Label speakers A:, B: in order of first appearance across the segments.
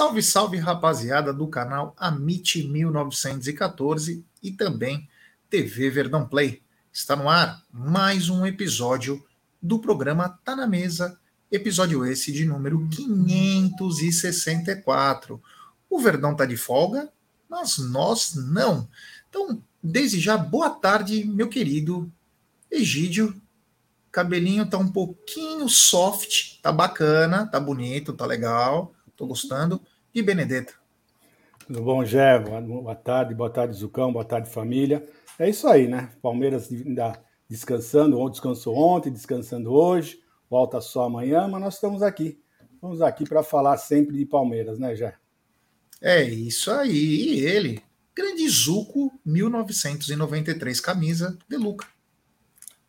A: Salve, salve, rapaziada do canal Amit 1914 e também TV Verdão Play. Está no ar mais um episódio do programa Tá na Mesa, episódio esse de número 564. O Verdão tá de folga, mas nós não. Então, desde já, boa tarde, meu querido Egídio. Cabelinho tá um pouquinho soft, tá bacana, tá bonito, tá legal Estou gostando. E Benedetta.
B: Tudo bom, Gé? Boa tarde, boa tarde, Zucão, boa tarde, família. É isso aí, né? Palmeiras ainda descansando, ou descansou ontem, descansando hoje, volta só amanhã, mas nós estamos aqui. Estamos aqui para falar sempre de Palmeiras, né, Gé?
A: É isso aí. E ele, grande Zuco, 1993, camisa de Luca.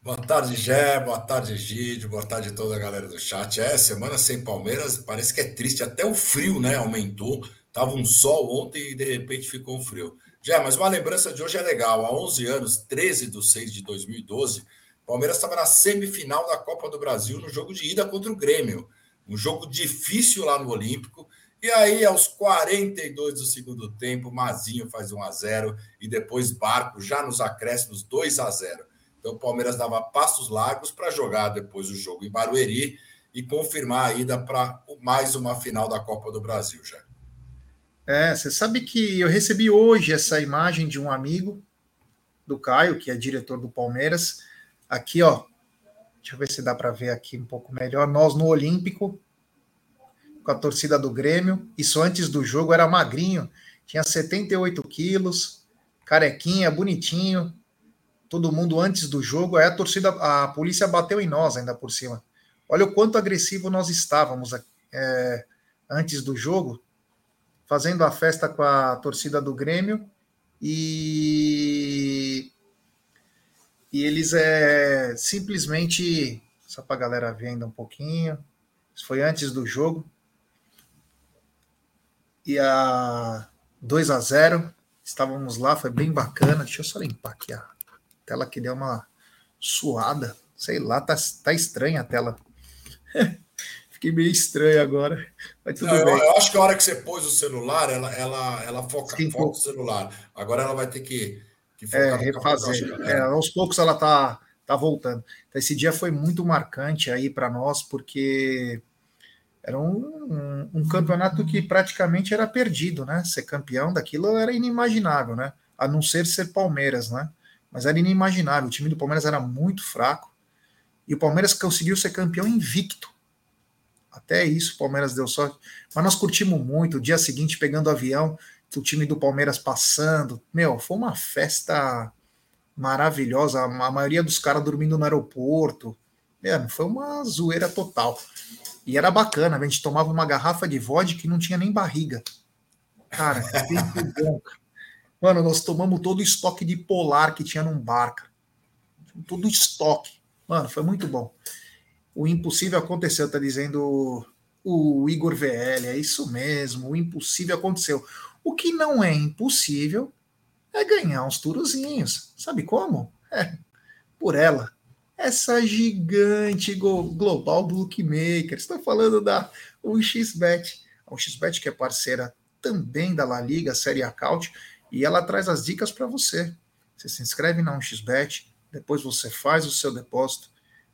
C: Boa tarde, Gé. Boa tarde, Egídio. Boa tarde toda a galera do chat. É, semana sem Palmeiras parece que é triste. Até o frio, né? Aumentou. Tava um sol ontem e de repente ficou um frio. Gé, mas uma lembrança de hoje é legal. Há 11 anos, 13 de 6 de 2012, Palmeiras estava na semifinal da Copa do Brasil no jogo de ida contra o Grêmio. Um jogo difícil lá no Olímpico. E aí, aos 42 do segundo tempo, Mazinho faz 1 a 0 e depois Barco já nos acréscimos 2 a 0 então, o Palmeiras dava passos largos para jogar depois o jogo em Barueri e confirmar a ida para mais uma final da Copa do Brasil já.
A: É, você sabe que eu recebi hoje essa imagem de um amigo do Caio, que é diretor do Palmeiras. Aqui, ó. Deixa eu ver se dá para ver aqui um pouco melhor. Nós no Olímpico, com a torcida do Grêmio. Isso antes do jogo era magrinho, tinha 78 quilos, carequinha, bonitinho todo mundo antes do jogo, aí a torcida, a polícia bateu em nós ainda por cima. Olha o quanto agressivo nós estávamos é, antes do jogo, fazendo a festa com a torcida do Grêmio e e eles é simplesmente só para a galera ver ainda um pouquinho. Isso foi antes do jogo. E a 2 a 0 estávamos lá, foi bem bacana. Deixa eu só limpar aqui a tela que deu uma suada. Sei lá, tá, tá estranha a tela. Fiquei meio estranho agora. Mas tudo Não,
C: bem. Eu, eu, acho que a hora que você pôs o celular, ela, ela, ela foca, Sim, foca o celular. Agora ela vai ter que, que
A: é, refazer. É, aos poucos ela tá, tá voltando. Então, esse dia foi muito marcante aí para nós, porque era um, um, um, campeonato que praticamente era perdido, né? Ser campeão daquilo era inimaginável, né? A não ser ser Palmeiras, né? Mas era inimaginável. O time do Palmeiras era muito fraco e o Palmeiras conseguiu ser campeão invicto. Até isso o Palmeiras deu sorte. Mas nós curtimos muito. O dia seguinte, pegando o avião, o time do Palmeiras passando. Meu, foi uma festa maravilhosa. A maioria dos caras dormindo no aeroporto. Mano, foi uma zoeira total. E era bacana, a gente tomava uma garrafa de vodka que não tinha nem barriga. Cara, que bom. Cara. Mano, nós tomamos todo o estoque de polar que tinha num barca. Todo o estoque. Mano, foi muito bom. O impossível aconteceu, tá dizendo o Igor VL. É isso mesmo, o impossível aconteceu. O que não é impossível é ganhar uns turozinhos. Sabe como? É, por ela. Essa gigante global bookmaker. Estou falando da 1xBet. A 1xBet que é parceira também da La Liga, Série Acaute e ela traz as dicas para você. Você se inscreve na 1xBet, depois você faz o seu depósito,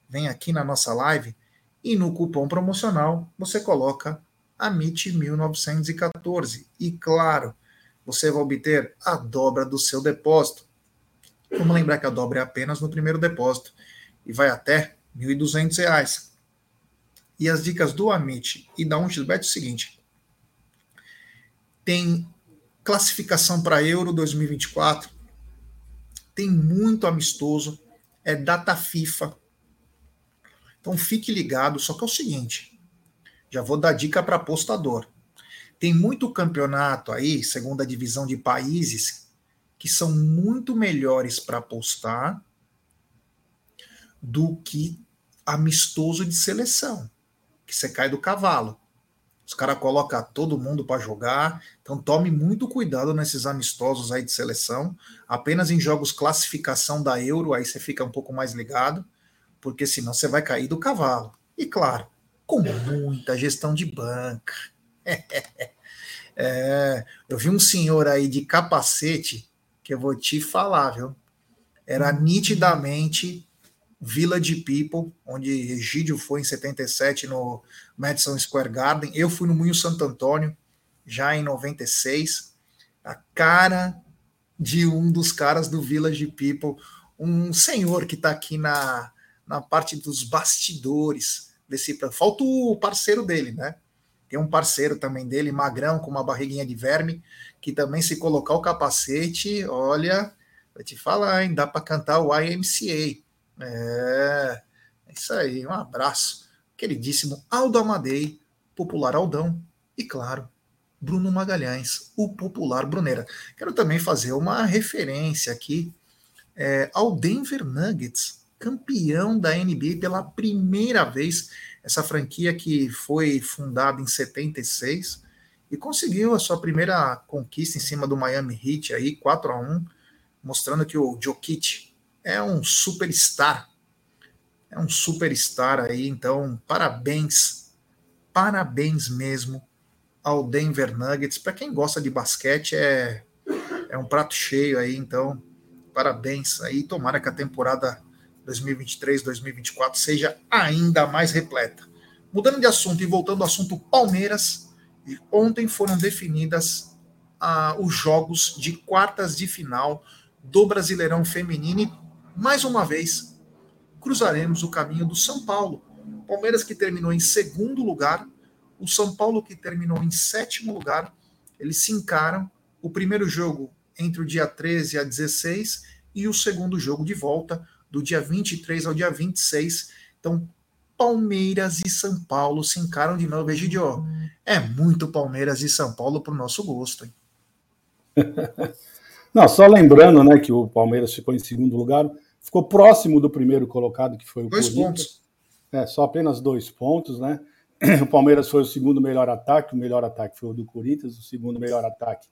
A: vem aqui na nossa live e no cupom promocional você coloca AMIT1914. E claro, você vai obter a dobra do seu depósito. Vamos lembrar que a dobra é apenas no primeiro depósito e vai até R$ 1.200. E as dicas do Amit e da 1xBet é o seguinte: tem classificação para Euro 2024. Tem muito amistoso, é data FIFA. Então fique ligado, só que é o seguinte, já vou dar dica para apostador. Tem muito campeonato aí, segunda divisão de países, que são muito melhores para apostar do que amistoso de seleção, que você cai do cavalo. Os caras colocam todo mundo para jogar. Então tome muito cuidado nesses amistosos aí de seleção. Apenas em jogos classificação da Euro, aí você fica um pouco mais ligado, porque senão você vai cair do cavalo. E claro, com muita gestão de banca. É, eu vi um senhor aí de capacete que eu vou te falar, viu? Era nitidamente Village People, onde Egídio foi em 77 no Madison Square Garden. Eu fui no Moinho Santo Antônio, já em 96. A cara de um dos caras do Village People, um senhor que está aqui na, na parte dos bastidores desse. Falta o parceiro dele, né? Tem um parceiro também dele, magrão, com uma barriguinha de verme, que também, se colocar o capacete, olha, vou te falar, hein? Dá para cantar o IMCA. É, é isso aí, um abraço. Queridíssimo Aldo Amadei, popular Aldão, e claro, Bruno Magalhães, o popular Brunera. Quero também fazer uma referência aqui é, ao Denver Nuggets, campeão da NBA pela primeira vez. Essa franquia que foi fundada em 76 e conseguiu a sua primeira conquista em cima do Miami Heat aí, 4 a 1, mostrando que o Jokic é um superstar. É um superstar aí, então parabéns. Parabéns mesmo ao Denver Nuggets. Para quem gosta de basquete, é, é um prato cheio aí, então parabéns aí. Tomara que a temporada 2023-2024 seja ainda mais repleta. Mudando de assunto e voltando ao assunto Palmeiras, ontem foram definidas ah, os jogos de quartas de final do Brasileirão Feminino e, mais uma vez, cruzaremos o caminho do São Paulo. Palmeiras que terminou em segundo lugar o São Paulo, que terminou em sétimo lugar, eles se encaram. O primeiro jogo entre o dia 13 a 16 e o segundo jogo de volta, do dia 23 ao dia 26. Então, Palmeiras e São Paulo se encaram de novo. Egidio, é muito Palmeiras e São Paulo para o nosso gosto. Hein?
B: Não, só lembrando né, que o Palmeiras ficou em segundo lugar, ficou próximo do primeiro colocado, que foi o
A: Dois Corinthians. pontos.
B: É, só apenas dois pontos, né? O Palmeiras foi o segundo melhor ataque, o melhor ataque foi o do Corinthians, o segundo melhor ataque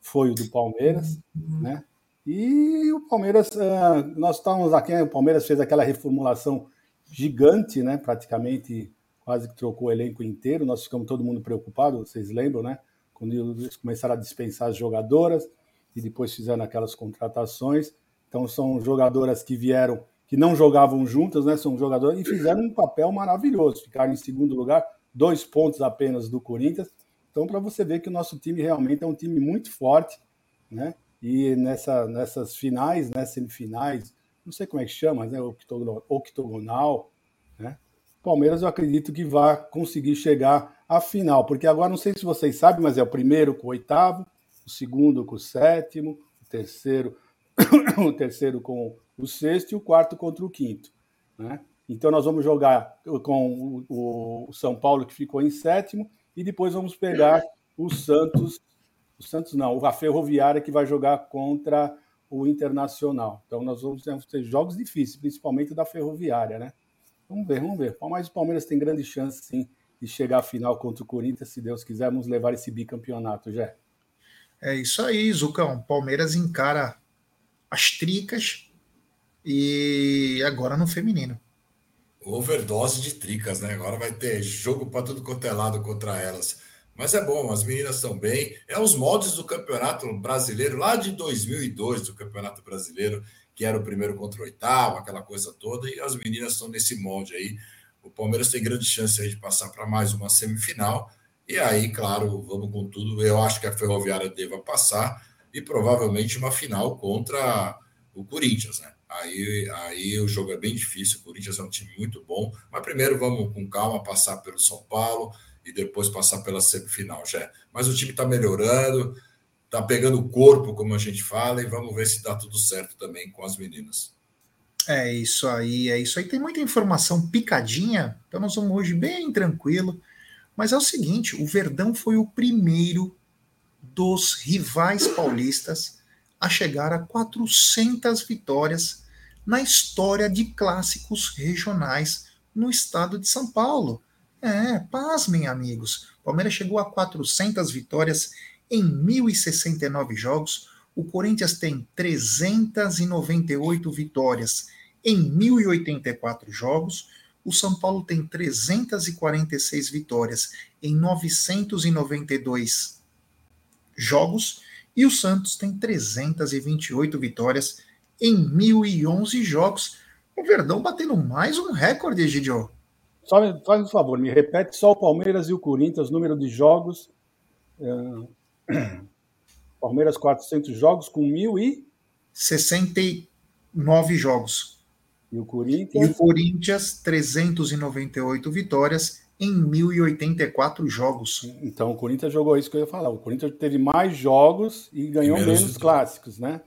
B: foi o do Palmeiras, né? E o Palmeiras, ah, nós estávamos aqui, o Palmeiras fez aquela reformulação gigante, né? Praticamente quase que trocou o elenco inteiro. Nós ficamos todo mundo preocupado, vocês lembram, né? Quando eles começaram a dispensar as jogadoras e depois fizeram aquelas contratações. Então são jogadoras que vieram que não jogavam juntas, né? São jogadores e fizeram um papel maravilhoso. Ficaram em segundo lugar, dois pontos apenas do Corinthians. Então, para você ver que o nosso time realmente é um time muito forte, né? E nessa, nessas finais, né, semifinais, não sei como é que chama, né? Octogonal, né? Palmeiras eu acredito que vai conseguir chegar à final, porque agora não sei se vocês sabem, mas é o primeiro com o oitavo, o segundo com o sétimo, o terceiro, o terceiro com o sexto e o quarto contra o quinto. Né? Então nós vamos jogar com o, São Paulo que ficou em sétimo e depois vamos pegar o Santos, o Santos não, a Ferroviária que vai jogar contra o Internacional. Então nós vamos ter jogos difíceis, principalmente da Ferroviária, né? Vamos ver, vamos ver. Mas o Palmeiras tem grande chance sim de chegar à final contra o Corinthians, se Deus quiser, vamos levar esse bicampeonato, já.
A: É isso aí, Zucão. Palmeiras encara as tricas e agora no feminino.
C: Overdose de tricas, né? Agora vai ter jogo para tudo quanto é lado contra elas. Mas é bom, as meninas estão bem. É os moldes do Campeonato Brasileiro, lá de 2002, do Campeonato Brasileiro, que era o primeiro contra o oitavo, aquela coisa toda, e as meninas estão nesse molde aí. O Palmeiras tem grande chance aí de passar para mais uma semifinal. E aí, claro, vamos com tudo. Eu acho que a Ferroviária deva passar e provavelmente uma final contra o Corinthians, né? Aí, aí o jogo é bem difícil. O Corinthians é um time muito bom. Mas primeiro vamos com calma passar pelo São Paulo e depois passar pela semifinal, já. Mas o time está melhorando, está pegando o corpo, como a gente fala, e vamos ver se dá tudo certo também com as meninas.
A: É isso aí, é isso aí. Tem muita informação picadinha, então nós vamos hoje bem tranquilo. Mas é o seguinte: o Verdão foi o primeiro dos rivais paulistas a chegar a 400 vitórias na história de clássicos regionais no estado de São Paulo. É, pasmem, amigos. O Palmeiras chegou a 400 vitórias em 1.069 jogos. O Corinthians tem 398 vitórias em 1.084 jogos. O São Paulo tem 346 vitórias em 992 jogos e o Santos tem 328 vitórias em 1.011 jogos. O Verdão batendo mais um recorde, Egidio.
B: Só, faz um favor, me repete só o Palmeiras e o Corinthians, número de jogos. Uh, Palmeiras 400 jogos com
A: 1.069 jogos.
B: E o Corinthians?
A: E o Corinthians 398 vitórias em 1.084 jogos.
B: Então o Corinthians jogou isso que eu ia falar. O Corinthians teve mais jogos e ganhou menos, menos clássicos, né?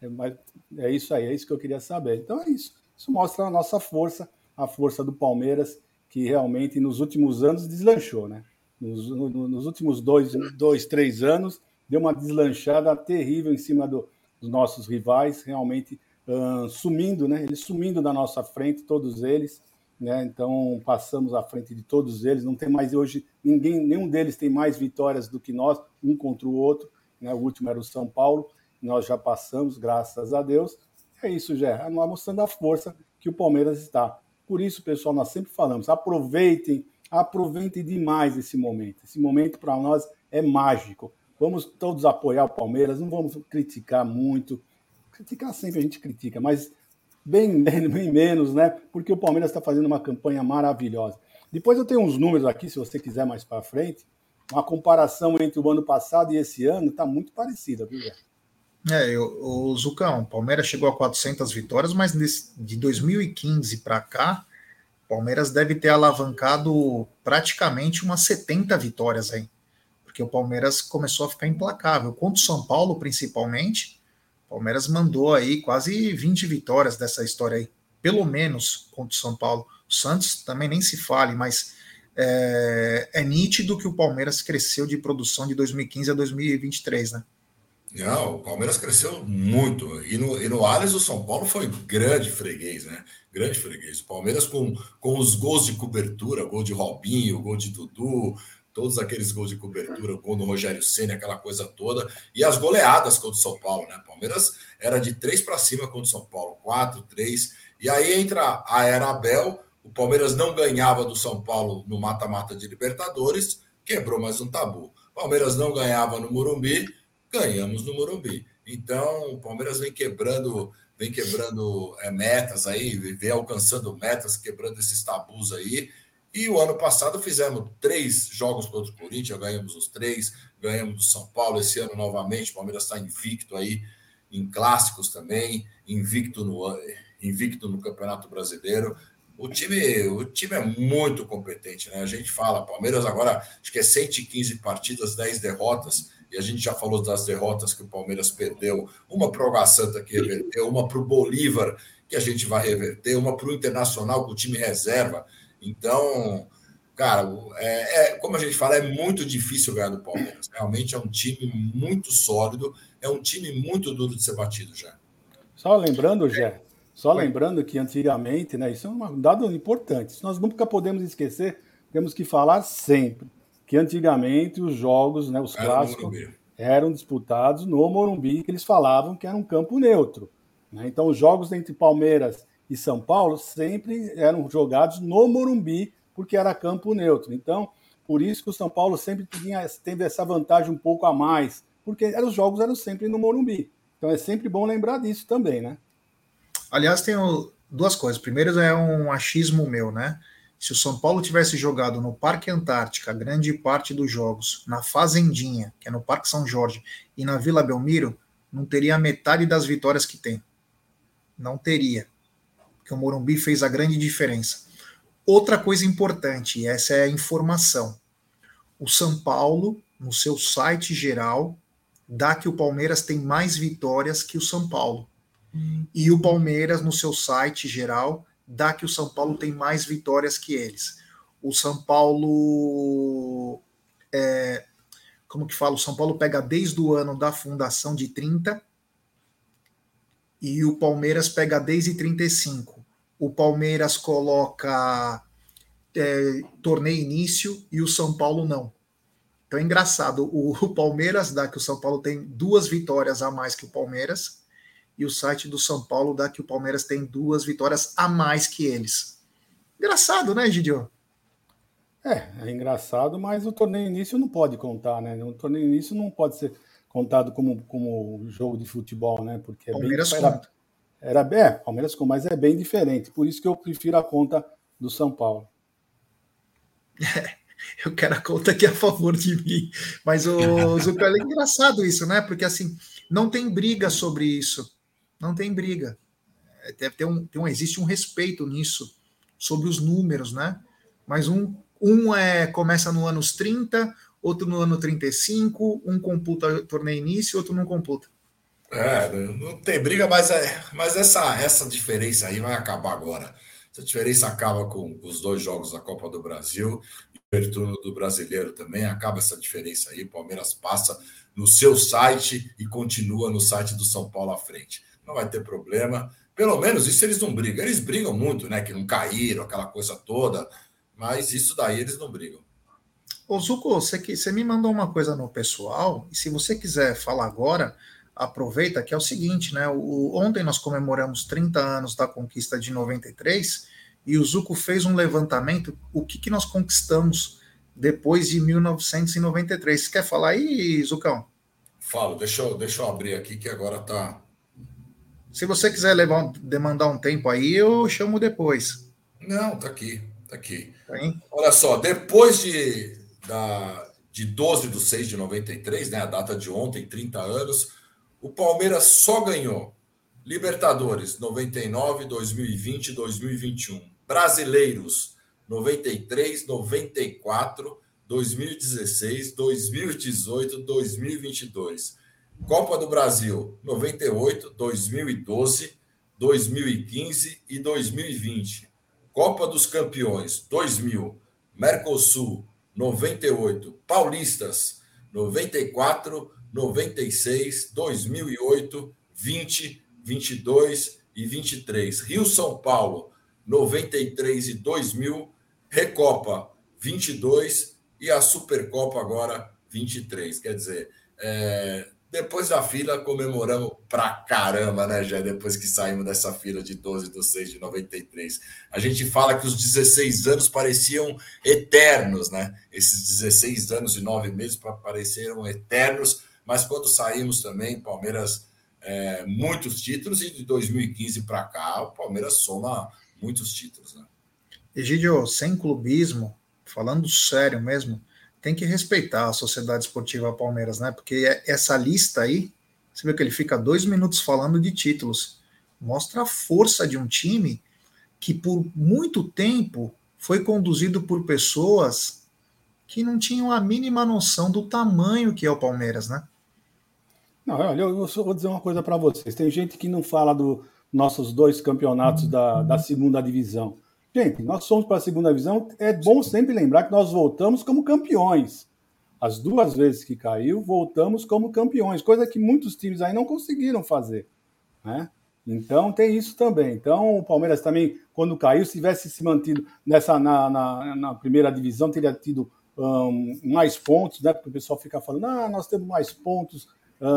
B: É, é isso aí, é isso que eu queria saber. Então é isso. Isso mostra a nossa força, a força do Palmeiras que realmente nos últimos anos deslanchou, né? Nos, no, nos últimos dois, dois, três anos, deu uma deslanchada terrível em cima do, dos nossos rivais, realmente uh, sumindo, né? Eles sumindo da nossa frente, todos eles, né? Então passamos à frente de todos eles. Não tem mais hoje ninguém, nenhum deles tem mais vitórias do que nós, um contra o outro. Né? O último era o São Paulo, nós já passamos, graças a Deus. É isso, Gé, mostrando a força que o Palmeiras está. Por isso, pessoal, nós sempre falamos, aproveitem, aproveitem demais esse momento. Esse momento para nós é mágico. Vamos todos apoiar o Palmeiras, não vamos criticar muito. Criticar sempre a gente critica, mas bem, bem, menos, né? Porque o Palmeiras está fazendo uma campanha maravilhosa. Depois eu tenho uns números aqui, se você quiser mais para frente. Uma comparação entre o ano passado e esse ano está muito parecida, viu,
A: é, eu, o Zucão, o Palmeiras chegou a 400 vitórias, mas de 2015 para cá, o Palmeiras deve ter alavancado praticamente umas 70 vitórias aí. Porque o Palmeiras começou a ficar implacável. Contra o São Paulo, principalmente, Palmeiras mandou aí quase 20 vitórias dessa história aí. Pelo menos contra o São Paulo. O Santos também nem se fale, mas é, é nítido que o Palmeiras cresceu de produção de 2015 a 2023, né?
C: Não, o Palmeiras cresceu muito. E no, e no Allianz, o São Paulo foi grande freguês, né? Grande freguês. O Palmeiras com, com os gols de cobertura, gol de Robinho, gol de Dudu, todos aqueles gols de cobertura, gol do Rogério Senna, aquela coisa toda. E as goleadas contra o São Paulo, né? O Palmeiras era de três para cima contra o São Paulo, quatro, três. E aí entra a Era Abel, o Palmeiras não ganhava do São Paulo no mata-mata de Libertadores, quebrou mais um tabu. O Palmeiras não ganhava no Morumbi ganhamos no Morumbi. Então, o Palmeiras vem quebrando, vem quebrando é, metas aí, vem alcançando metas, quebrando esses tabus aí. E o ano passado fizemos três jogos contra o Corinthians, ganhamos os três, ganhamos do São Paulo esse ano novamente. O Palmeiras está invicto aí em clássicos também, invicto no, invicto no Campeonato Brasileiro. O time, o time é muito competente, né? A gente fala, Palmeiras agora acho que é 115 partidas, 10 derrotas e a gente já falou das derrotas que o Palmeiras perdeu, uma para o Água Santa que reverteu, uma para o Bolívar que a gente vai reverter, uma para o Internacional com o time reserva. Então, cara, é, é, como a gente fala, é muito difícil ganhar do Palmeiras. Realmente é um time muito sólido, é um time muito duro de ser batido já.
B: Só lembrando, Jé, só lembrando que antigamente, né, isso é um dado importante, isso nós nunca podemos esquecer, temos que falar sempre que antigamente os jogos, né, os clássicos, eram disputados no Morumbi, que eles falavam que era um campo neutro. Né? Então, os jogos entre Palmeiras e São Paulo sempre eram jogados no Morumbi, porque era campo neutro. Então, por isso que o São Paulo sempre tinha, teve essa vantagem um pouco a mais, porque os jogos eram sempre no Morumbi. Então, é sempre bom lembrar disso também, né?
A: Aliás, tem duas coisas. Primeiro é um achismo meu, né? Se o São Paulo tivesse jogado no Parque Antártica grande parte dos jogos, na Fazendinha, que é no Parque São Jorge, e na Vila Belmiro, não teria metade das vitórias que tem. Não teria. Porque o Morumbi fez a grande diferença. Outra coisa importante, essa é a informação. O São Paulo, no seu site geral, dá que o Palmeiras tem mais vitórias que o São Paulo. Hum. E o Palmeiras, no seu site geral, dá que o São Paulo tem mais vitórias que eles. O São Paulo. É, como que fala? O São Paulo pega desde o ano da fundação de 30 e o Palmeiras pega desde 35. O Palmeiras coloca é, torneio início e o São Paulo não. Então é engraçado. O, o Palmeiras dá que o São Paulo tem duas vitórias a mais que o Palmeiras e o site do São Paulo dá que o Palmeiras tem duas vitórias a mais que eles. Engraçado, né, Gidio?
B: É, é engraçado, mas o torneio início não pode contar, né? O torneio início não pode ser. contado como, como jogo de futebol, né? Porque é
A: Palmeiras
B: bem,
A: conta.
B: Era, é, Palmeiras conta, mas é bem diferente. Por isso que eu prefiro a conta do São Paulo.
A: eu quero a conta aqui a favor de mim. Mas o Zucca, é engraçado isso, né? Porque assim, não tem briga sobre isso. Não tem briga. É, deve ter um, tem um, existe um respeito nisso, sobre os números, né? Mas um, um é, começa no anos 30, outro no ano 35, um computa torneio início, outro não computa.
C: É, não tem briga, mas, é, mas essa, essa diferença aí vai acabar agora. Essa diferença acaba com os dois jogos da Copa do Brasil e o turno do brasileiro também. Acaba essa diferença aí. Palmeiras passa no seu site e continua no site do São Paulo à frente. Não vai ter problema. Pelo menos isso eles não brigam. Eles brigam muito, né? Que não caíram, aquela coisa toda. Mas isso daí eles não brigam.
A: Ô, Zuko, você, você me mandou uma coisa no pessoal, e se você quiser falar agora, aproveita que é o seguinte, né? O, ontem nós comemoramos 30 anos da conquista de 93 e o Zuko fez um levantamento, o que, que nós conquistamos depois de 1993. Você quer falar aí, Zucão?
C: Falo, deixa eu, deixa eu abrir aqui que agora tá.
A: Se você quiser levar, demandar um tempo aí, eu chamo depois.
C: Não, tá aqui, tá aqui. Tá Olha só, depois de, da, de 12 de 6 de 93, né, a data de ontem, 30 anos, o Palmeiras só ganhou Libertadores 99, 2020 e 2021. Brasileiros 93, 94, 2016, 2018, 2022. Copa do Brasil 98, 2012, 2015 e 2020. Copa dos Campeões 2000, Mercosul 98, Paulistas 94, 96, 2008, 20, 22 e 23. Rio São Paulo 93 e 2000, Recopa 22 e a Supercopa agora 23. Quer dizer, é, depois da fila, comemoramos pra caramba, né, já Depois que saímos dessa fila de 12 de 6 de 93. A gente fala que os 16 anos pareciam eternos, né? Esses 16 anos e 9 meses pareceram eternos, mas quando saímos também, Palmeiras, é, muitos títulos, e de 2015 para cá, o Palmeiras soma muitos títulos, né?
A: Egidio, sem clubismo, falando sério mesmo, tem que respeitar a Sociedade Esportiva Palmeiras, né? Porque é, essa lista aí, você vê que ele fica dois minutos falando de títulos. Mostra a força de um time que por muito tempo foi conduzido por pessoas que não tinham a mínima noção do tamanho que é o Palmeiras, né?
B: Não, olha, eu vou dizer uma coisa para vocês. Tem gente que não fala dos nossos dois campeonatos da, da segunda divisão. Gente, nós somos para a segunda divisão. É bom sempre lembrar que nós voltamos como campeões. As duas vezes que caiu, voltamos como campeões, coisa que muitos times aí não conseguiram fazer. Né? Então tem isso também. Então o Palmeiras também, quando caiu, se tivesse se mantido nessa na, na, na primeira divisão, teria tido um, mais pontos, né? Porque o pessoal fica falando, ah, nós temos mais pontos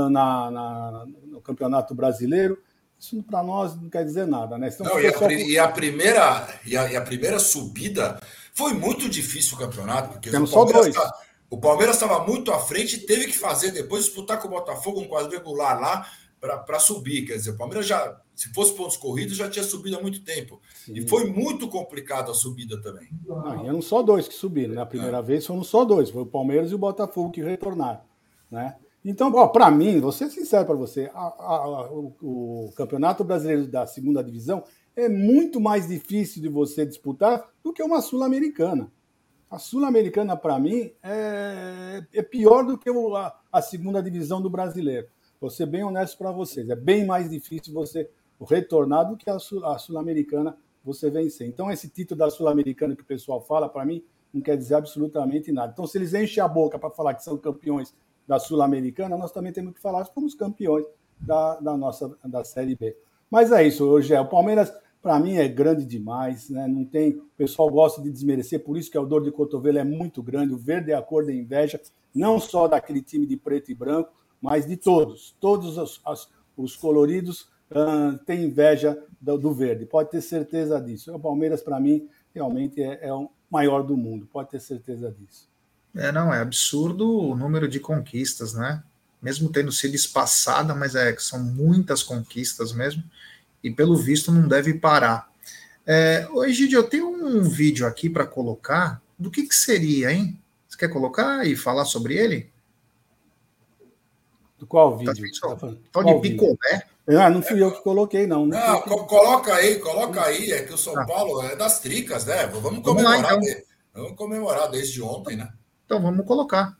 B: na, na, no Campeonato Brasileiro. Isso para nós não quer dizer nada, né?
C: Não, e, a, e, a, primeira, e a, e, a, primeira subida foi muito difícil o campeonato, porque
B: Temos o Palmeiras,
C: tá, o Palmeiras estava muito à frente e teve que fazer depois disputar com o Botafogo um quadrangular lá para subir. Quer dizer, o Palmeiras já, se fosse pontos corridos, já tinha subido há muito tempo. Sim. E foi muito complicado a subida também.
B: Não, e eram só dois que subiram. Na né? primeira é. vez foram só dois, foi o Palmeiras e o Botafogo que retornaram. Né? Então, para mim, vou ser sincero para você, a, a, o, o, Campeonato Brasileiro da Segunda Divisão é muito mais difícil de você disputar do que uma Sul-Americana. A Sul-Americana, para mim, é, é, pior do que a, a, segunda divisão do brasileiro. Vou ser bem honesto para vocês. É bem mais difícil você retornar do que a Sul-Americana você vencer. Então, esse título da Sul-Americana que o pessoal fala, para mim, não quer dizer absolutamente nada. Então, se eles enchem a boca para falar que são campeões da Sul-Americana, nós também temos que falar que fomos campeões da, da nossa da Série B. Mas é isso, hoje é o Palmeiras para mim é grande demais, né? Não tem, o pessoal gosta de desmerecer, por isso que a dor de cotovelo é muito grande. O verde é a cor da inveja, não só daquele time de preto e branco, mas de todos. Todos os, os, os coloridos uh, têm inveja do, do, verde. Pode ter certeza disso. O Palmeiras para mim realmente é, é o maior do mundo. Pode ter certeza disso.
A: É, não, é absurdo o número de conquistas, né? mesmo tendo sido espaçada, mas é que são muitas conquistas mesmo, e pelo visto não deve parar. É, hoje eu tenho um vídeo aqui para colocar do que, que seria, hein? Você quer colocar e falar sobre ele?
B: Do qual vídeo? Tá,
A: tá Tal de picolé.
B: Ah, não fui eu que coloquei, não.
C: Não, não coloca aí, coloca aí. É que o São tá. Paulo é das tricas, né? Vamos comemorar. Vamos, lá, então. vamos comemorar desde ontem, né?
A: Então vamos colocar.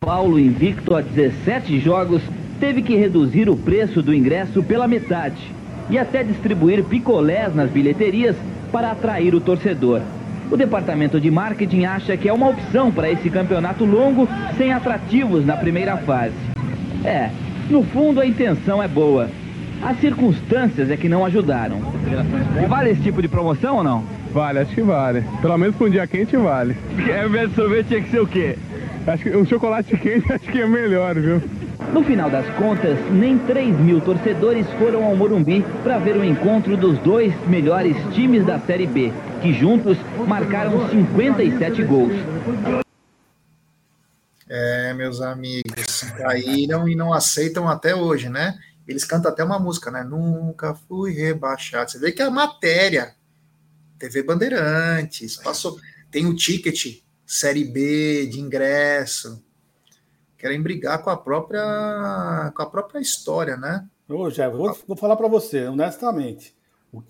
D: Paulo, invicto a 17 jogos, teve que reduzir o preço do ingresso pela metade e até distribuir picolés nas bilheterias para atrair o torcedor. O departamento de marketing acha que é uma opção para esse campeonato longo sem atrativos na primeira fase. É, no fundo a intenção é boa. As circunstâncias é que não ajudaram. Vale esse tipo de promoção ou não?
E: Vale, acho que vale. Pelo menos para um dia quente vale.
D: De sorvete tinha que ser o quê?
E: Acho que um chocolate quente acho que é melhor, viu?
D: No final das contas, nem 3 mil torcedores foram ao Morumbi para ver o encontro dos dois melhores times da Série B, que juntos marcaram 57 gols.
A: É, meus amigos, caíram e não aceitam até hoje, né? Eles cantam até uma música, né? Nunca fui rebaixado. Você vê que a matéria, TV Bandeirantes, passou. Tem o ticket, Série B, de ingresso querem brigar com a própria com a própria história, né?
B: Ô, Jeff, vou, vou falar para você, honestamente.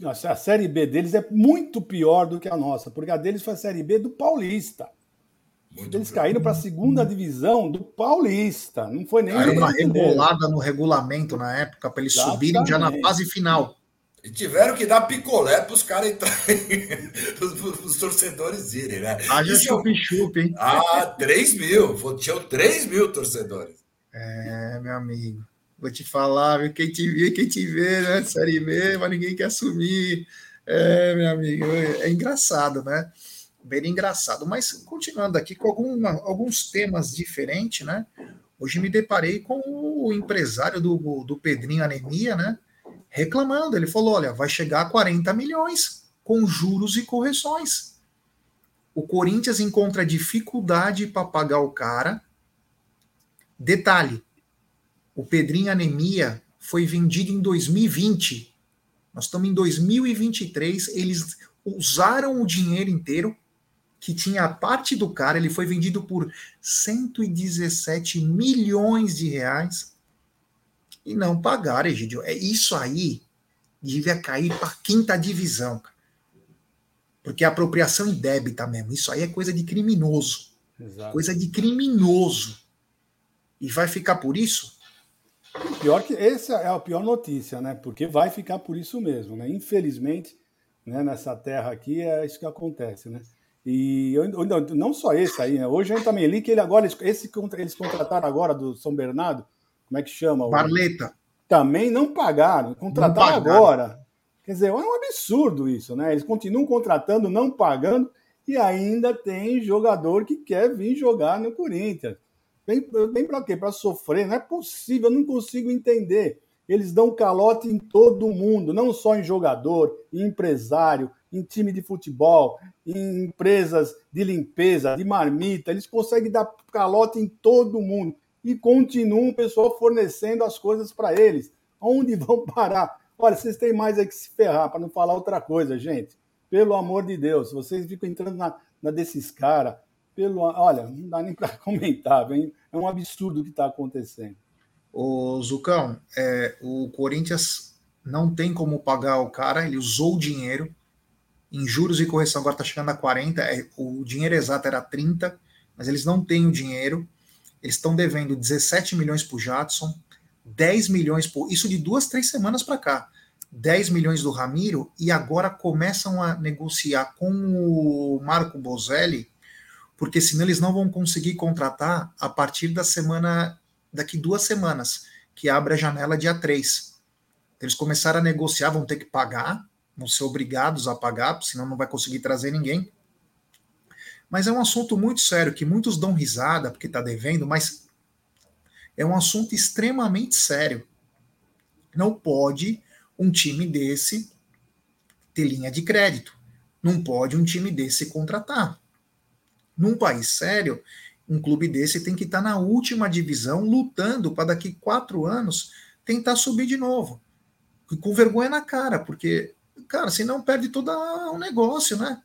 B: A Série B deles é muito pior do que a nossa, porque a deles foi a Série B do Paulista. Muito eles caíram para a segunda divisão do Paulista. Não foi nem.
A: Era uma regulada no regulamento na época, para eles Exatamente. subirem já na fase final.
C: E tiveram que dar picolé para os caras entrarem, os torcedores irem, né?
A: Ah, já chup-chup, hein?
C: Ah, 3 mil. Tinham 3 mil torcedores.
A: É, meu amigo. Vou te falar, viu? Quem te vê, quem te vê, né? Série B, mas ninguém quer assumir. É, meu amigo, é engraçado, né? Bem engraçado. Mas continuando aqui com alguma, alguns temas diferentes, né? Hoje me deparei com o empresário do, do Pedrinho Anemia, né? Reclamando. Ele falou: olha, vai chegar a 40 milhões com juros e correções. O Corinthians encontra dificuldade para pagar o cara. Detalhe: o Pedrinho Anemia foi vendido em 2020. Nós estamos em 2023. Eles usaram o dinheiro inteiro que tinha a parte do cara. Ele foi vendido por 117 milhões de reais e não pagaram, Egidio. É isso aí devia cair para quinta divisão, porque é apropriação indébita mesmo. Isso aí é coisa de criminoso, Exato. coisa de criminoso. E vai ficar por isso?
B: Pior que essa é a pior notícia, né? Porque vai ficar por isso mesmo, né? Infelizmente, né, nessa terra aqui é isso que acontece, né? E eu, não só esse aí, né? Hoje eu também li que ele agora esse eles contrataram agora do São Bernardo como é que chama?
A: Barleta.
B: Também não pagaram, contrataram não pagaram. agora. Quer dizer, é um absurdo isso, né? Eles continuam contratando, não pagando, e ainda tem jogador que quer vir jogar no Corinthians. Vem, vem para quê? Para sofrer? Não é possível, eu não consigo entender. Eles dão calote em todo mundo, não só em jogador, em empresário, em time de futebol, em empresas de limpeza, de marmita. Eles conseguem dar calote em todo mundo e continuam o pessoal fornecendo as coisas para eles. Onde vão parar? Olha, vocês têm mais é que se ferrar, para não falar outra coisa, gente. Pelo amor de Deus, vocês ficam entrando na, na desses caras. Pelo, olha, não dá nem para comentar, é um absurdo o que está acontecendo.
A: O Zucão, é, o Corinthians não tem como pagar o cara, ele usou o dinheiro em juros e correção, agora está chegando a 40, é, o dinheiro exato era 30, mas eles não têm o dinheiro. Eles estão devendo 17 milhões para o Jadson, 10 milhões por. Isso de duas, três semanas para cá. 10 milhões do Ramiro e agora começam a negociar com o Marco Bozelli, porque senão eles não vão conseguir contratar a partir da semana, daqui duas semanas, que abre a janela dia 3. Eles começaram a negociar, vão ter que pagar, vão ser obrigados a pagar, senão não vai conseguir trazer ninguém. Mas é um assunto muito sério, que muitos dão risada porque está devendo, mas é um assunto extremamente sério. Não pode um time desse ter linha de crédito. Não pode um time desse contratar. Num país sério, um clube desse tem que estar tá na última divisão, lutando para daqui quatro anos tentar subir de novo. Com vergonha na cara, porque, cara, senão perde todo o negócio, né?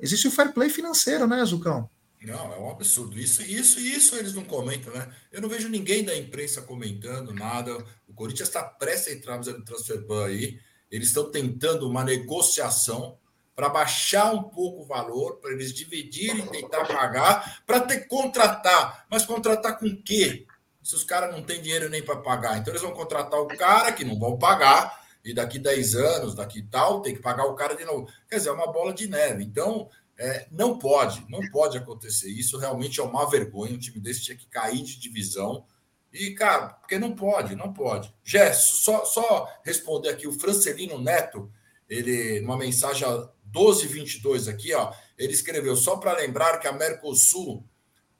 A: Existe o fair play financeiro, né, Zucão?
C: Não, é um absurdo. Isso, isso, isso eles não comentam, né? Eu não vejo ninguém da imprensa comentando nada. O Corinthians está prestes a entrar no transfer ban aí. Eles estão tentando uma negociação para baixar um pouco o valor, para eles dividirem, tentar pagar, para ter contratar. Mas contratar com quê? Se os caras não têm dinheiro nem para pagar. Então eles vão contratar o cara que não vão pagar, e daqui 10 anos, daqui tal, tem que pagar o cara de novo. Quer dizer, é uma bola de neve. Então, é, não pode, não pode acontecer. Isso realmente é uma vergonha. Um time desse tinha que cair de divisão. E, cara, porque não pode, não pode. Gesso, só, só responder aqui, o Francelino Neto, ele, numa mensagem 1222 aqui, ó, ele escreveu só para lembrar que a Mercosul,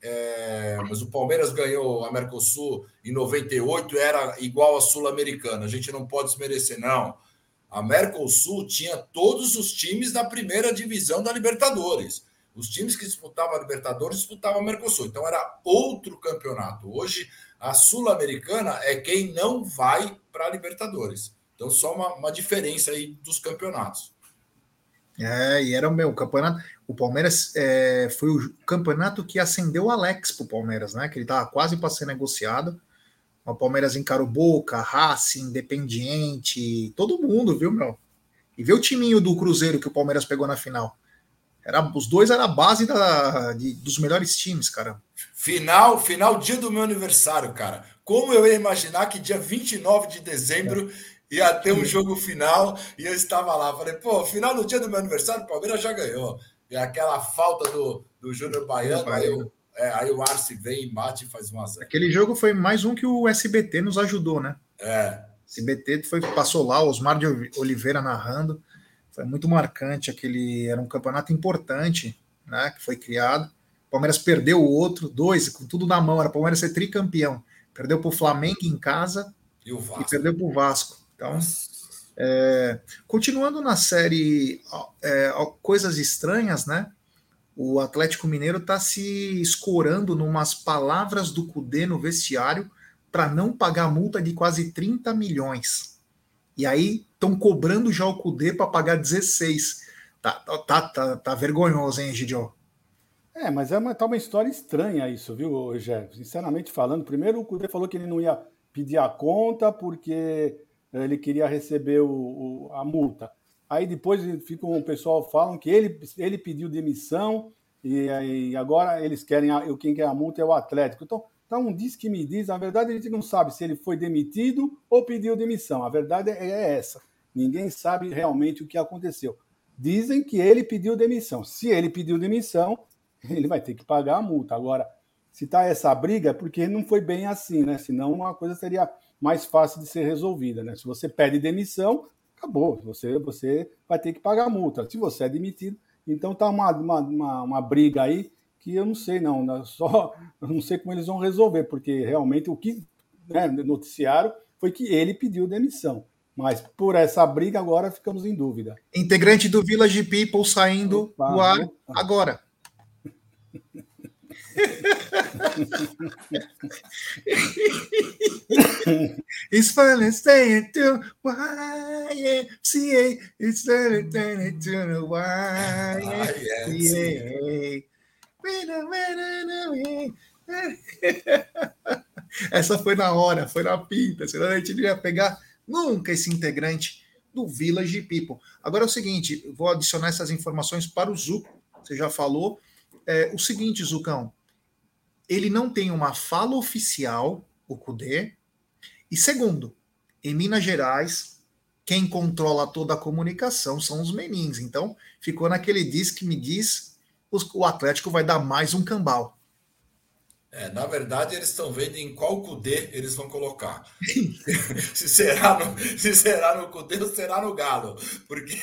C: é, mas o Palmeiras ganhou a Mercosul em 98, era igual à Sul-Americana. A gente não pode desmerecer, não. A Mercosul tinha todos os times da primeira divisão da Libertadores. Os times que disputavam a Libertadores disputavam a Mercosul. Então era outro campeonato. Hoje, a Sul-Americana é quem não vai para a Libertadores. Então, só uma, uma diferença aí dos campeonatos.
A: É, e era o meu campeonato. O Palmeiras é, foi o campeonato que acendeu o Alex para o Palmeiras, né? Que ele estava quase para ser negociado. O Palmeiras encarou Boca, Racing, Independiente, todo mundo, viu, meu? E vê o timinho do Cruzeiro que o Palmeiras pegou na final. Era, os dois eram a base da, de, dos melhores times, cara.
C: Final, final dia do meu aniversário, cara. Como eu ia imaginar que dia 29 de dezembro é ia ter um jogo final e eu estava lá. Falei, pô, final no dia do meu aniversário, o Palmeiras já ganhou. E aquela falta do, do Júnior Baiano, aí, o, é, aí o Arce vem, bate e faz uma
A: zero. Aquele jogo foi mais um que o SBT nos ajudou, né?
C: É.
A: SBT foi, passou lá, Osmar de Oliveira narrando. Foi muito marcante aquele. Era um campeonato importante, né? Que foi criado. O Palmeiras perdeu o outro, dois, com tudo na mão. Era o Palmeiras ser tricampeão. Perdeu para o Flamengo em casa
C: e,
A: e perdeu para o Vasco. Então, é, continuando na série é, Coisas Estranhas, né? O Atlético Mineiro está se escorando numas palavras do Cudê no vestiário para não pagar multa de quase 30 milhões. E aí estão cobrando já o Cudê para pagar 16. Tá, tá, tá, tá vergonhoso, hein, Gidio?
B: É, mas é uma, tá uma história estranha isso, viu, Jeff? Sinceramente falando, primeiro o Cudê falou que ele não ia pedir a conta porque ele queria receber o, o, a multa. Aí depois fica o pessoal falam que ele, ele pediu demissão e, e agora eles querem a, quem quer a multa é o Atlético. Então, então um diz que me diz, na verdade a gente não sabe se ele foi demitido ou pediu demissão. A verdade é, é essa. Ninguém sabe realmente o que aconteceu. Dizem que ele pediu demissão. Se ele pediu demissão, ele vai ter que pagar a multa. Agora, se está essa briga, é porque não foi bem assim, né? Senão a coisa seria mais fácil de ser resolvida. Né? Se você pede demissão, acabou. Você, você vai ter que pagar a multa. Se você é demitido, então tá uma, uma, uma, uma briga aí que eu não sei, não. Né? Só eu não sei como eles vão resolver, porque realmente o que né, noticiaram foi que ele pediu demissão. Mas por essa briga agora ficamos em dúvida.
A: Integrante do Village People saindo opa, do ar opa. agora. it's finally staying to YMCA. It's finally staying to the YMCA. Essa foi na hora, foi na pinta, senão a gente não ia pegar nunca esse integrante do Village People. Agora é o seguinte, vou adicionar essas informações para o Zuco. Você já falou. É, o seguinte, Zucão, ele não tem uma fala oficial, o CUDE. E segundo, em Minas Gerais, quem controla toda a comunicação são os menins. Então, ficou naquele diz que me diz, o Atlético vai dar mais um cambal.
C: É, na verdade, eles estão vendo em qual CUDE eles vão colocar. se, será no, se será no CUDE ou será no Galo. Porque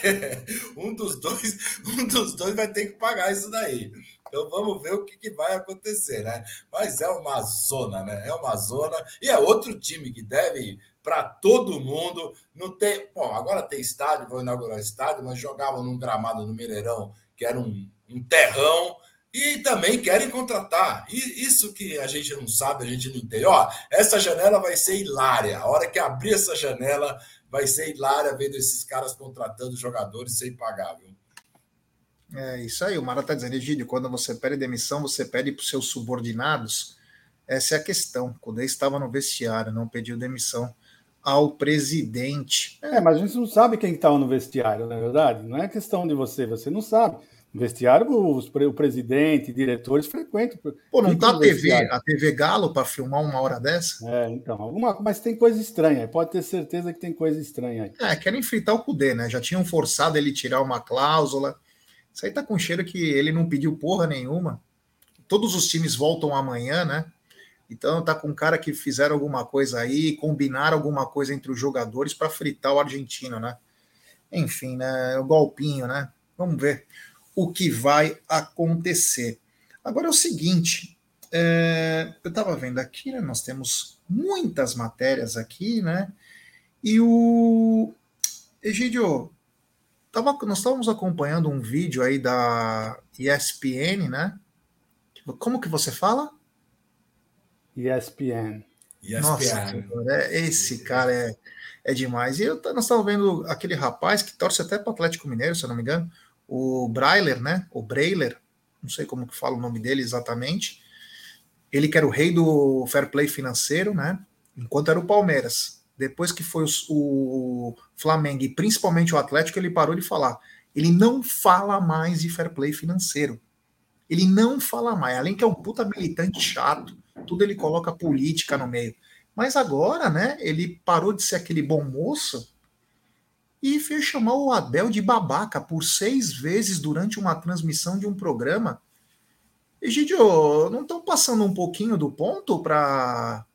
C: um dos dois, um dos dois vai ter que pagar isso daí. Então vamos ver o que, que, vai acontecer, né? Mas é uma zona, né? É uma zona. E é outro time que deve para todo mundo. Não tem. Bom, agora tem estádio, vão inaugurar estádio, mas jogavam num gramado no Mineirão, que era um, um terrão. e também querem contratar. E isso que a gente não sabe, a gente não entende. Ó, essa janela vai ser hilária. A hora que abrir essa janela, vai ser hilária vendo esses caras contratando jogadores sem pagar, viu?
A: É isso aí, o Mara está dizendo, Egídio, quando você pede demissão, você pede para os seus subordinados. Essa é a questão. Quando ele estava no vestiário, não pediu demissão ao presidente.
B: É, mas a gente não sabe quem estava no vestiário, na é verdade. Não é questão de você, você não sabe. No vestiário, os, o presidente, diretores frequentam.
A: Pô, não tá a TV, a TV Galo para filmar uma hora dessa?
B: É, então, alguma, mas tem coisa estranha, pode ter certeza que tem coisa estranha aí.
A: É, querem fritar o Cudê, né? Já tinham forçado ele tirar uma cláusula. Isso aí tá com cheiro que ele não pediu porra nenhuma. Todos os times voltam amanhã, né? Então tá com cara que fizeram alguma coisa aí, combinaram alguma coisa entre os jogadores para fritar o argentino, né? Enfim, né? O golpinho, né? Vamos ver o que vai acontecer. Agora é o seguinte, é, eu estava vendo aqui, né? Nós temos muitas matérias aqui, né? E o Egidio, Tava, nós estávamos acompanhando um vídeo aí da ESPN, né? Como que você fala?
B: ESPN.
A: ESPN. Nossa, é, esse cara é, é demais. E eu, nós estávamos vendo aquele rapaz que torce até para o Atlético Mineiro, se eu não me engano, o Brailer, né? O Brailer, não sei como que fala o nome dele exatamente. Ele que era o rei do fair play financeiro, né? Enquanto era o Palmeiras. Depois que foi o, o Flamengo e principalmente o Atlético, ele parou de falar. Ele não fala mais de fair play financeiro. Ele não fala mais. Além que é um puta militante chato, tudo ele coloca política no meio. Mas agora, né, ele parou de ser aquele bom moço e fez chamar o Abel de babaca por seis vezes durante uma transmissão de um programa. Egidio, não estão passando um pouquinho do ponto para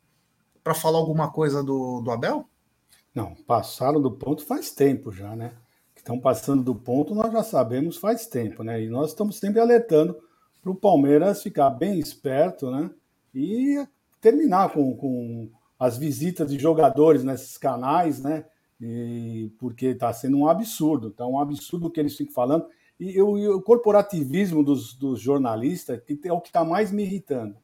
A: falar alguma coisa do, do Abel?
B: Não, passaram do ponto faz tempo já, né? Estão passando do ponto, nós já sabemos faz tempo, né? E nós estamos sempre alertando para o Palmeiras ficar bem esperto, né? E terminar com, com as visitas de jogadores nesses canais, né? E, porque está sendo um absurdo, tá um absurdo o que eles ficam falando. E, eu, e o corporativismo dos, dos jornalistas que é o que está mais me irritando,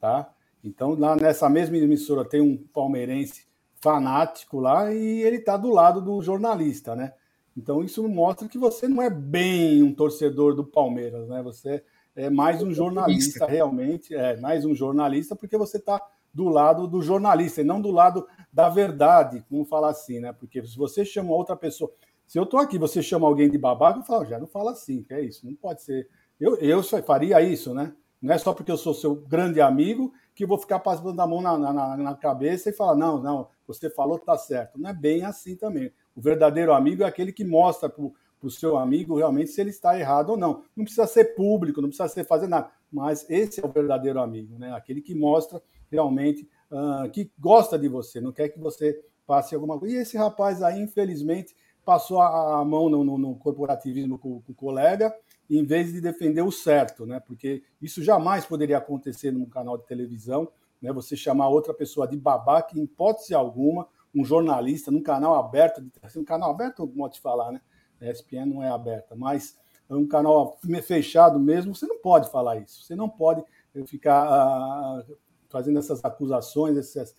B: tá? Então, lá nessa mesma emissora tem um palmeirense fanático lá e ele está do lado do jornalista, né? Então, isso mostra que você não é bem um torcedor do Palmeiras, né? Você é mais um jornalista, realmente, é mais um jornalista, porque você está do lado do jornalista e não do lado da verdade, como falar assim, né? Porque se você chama outra pessoa, se eu estou aqui, você chama alguém de babaca, eu falo, já não fala assim, que é isso, não pode ser. Eu, eu faria isso, né? Não é só porque eu sou seu grande amigo que vou ficar passando a mão na, na, na cabeça e falar, não, não, você falou que tá certo. Não é bem assim também. O verdadeiro amigo é aquele que mostra para o seu amigo realmente se ele está errado ou não. Não precisa ser público, não precisa ser fazer nada, mas esse é o verdadeiro amigo, né? Aquele que mostra realmente uh, que gosta de você, não quer que você passe alguma coisa. E esse rapaz aí, infelizmente, passou a, a mão no, no, no corporativismo com, com o colega em vez de defender o certo, né? Porque isso jamais poderia acontecer num canal de televisão, né? Você chamar outra pessoa de babaca, em hipótese alguma, um jornalista num canal aberto, um canal aberto, modo de falar, né? A ESPN não é aberta, mas é um canal fechado mesmo, você não pode falar isso. Você não pode ficar ah, fazendo essas acusações, essas,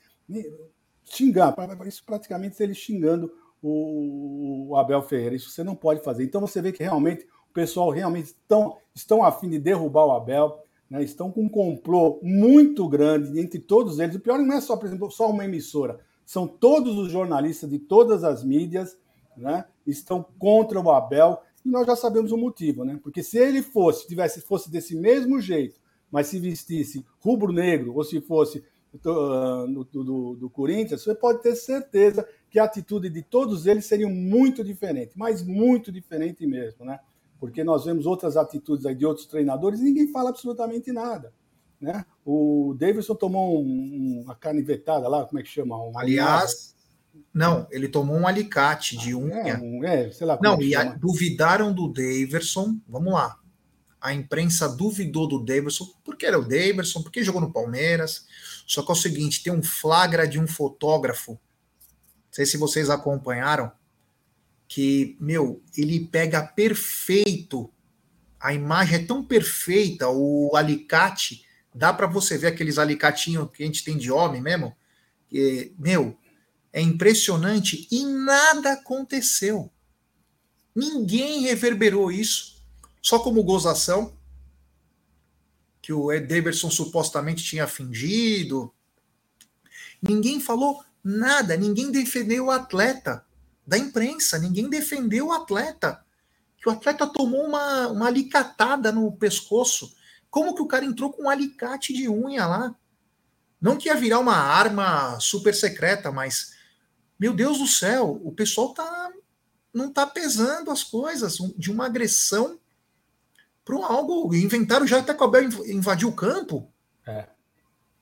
B: xingando, isso praticamente ele xingando o, o Abel Ferreira. Isso você não pode fazer. Então você vê que realmente pessoal realmente estão, estão a fim de derrubar o Abel, né? estão com um complô muito grande entre todos eles. O pior não é só, por exemplo, só uma emissora, são todos os jornalistas de todas as mídias, né? estão contra o Abel, e nós já sabemos o motivo, né? Porque se ele fosse, tivesse, fosse desse mesmo jeito, mas se vestisse rubro-negro, ou se fosse uh, do, do, do, Corinthians, você pode ter certeza que a atitude de todos eles seria muito diferente, mas muito diferente mesmo, né? Porque nós vemos outras atitudes aí de outros treinadores e ninguém fala absolutamente nada. Né? O Davidson tomou um, uma canivetada lá, como é que chama? Um
A: Aliás, não, ele tomou um alicate de ah, unha.
B: É, um, é, sei lá.
A: Não, é e a, duvidaram do Davidson. Vamos lá. A imprensa duvidou do Davidson, porque era o Davidson, porque jogou no Palmeiras. Só que é o seguinte: tem um flagra de um fotógrafo. Não sei se vocês acompanharam que, meu, ele pega perfeito a imagem é tão perfeita, o alicate, dá para você ver aqueles alicatinhos que a gente tem de homem mesmo, que, meu, é impressionante e nada aconteceu. Ninguém reverberou isso, só como gozação, que o Ed Davidson supostamente tinha fingido. Ninguém falou nada, ninguém defendeu o atleta da imprensa, ninguém defendeu o atleta. Que o atleta tomou uma, uma alicatada no pescoço. Como que o cara entrou com um alicate de unha lá? Não que ia virar uma arma super secreta, mas meu Deus do céu, o pessoal tá não tá pesando as coisas de uma agressão para algo. Inventaram já até que o Abel invadiu o campo.
B: É.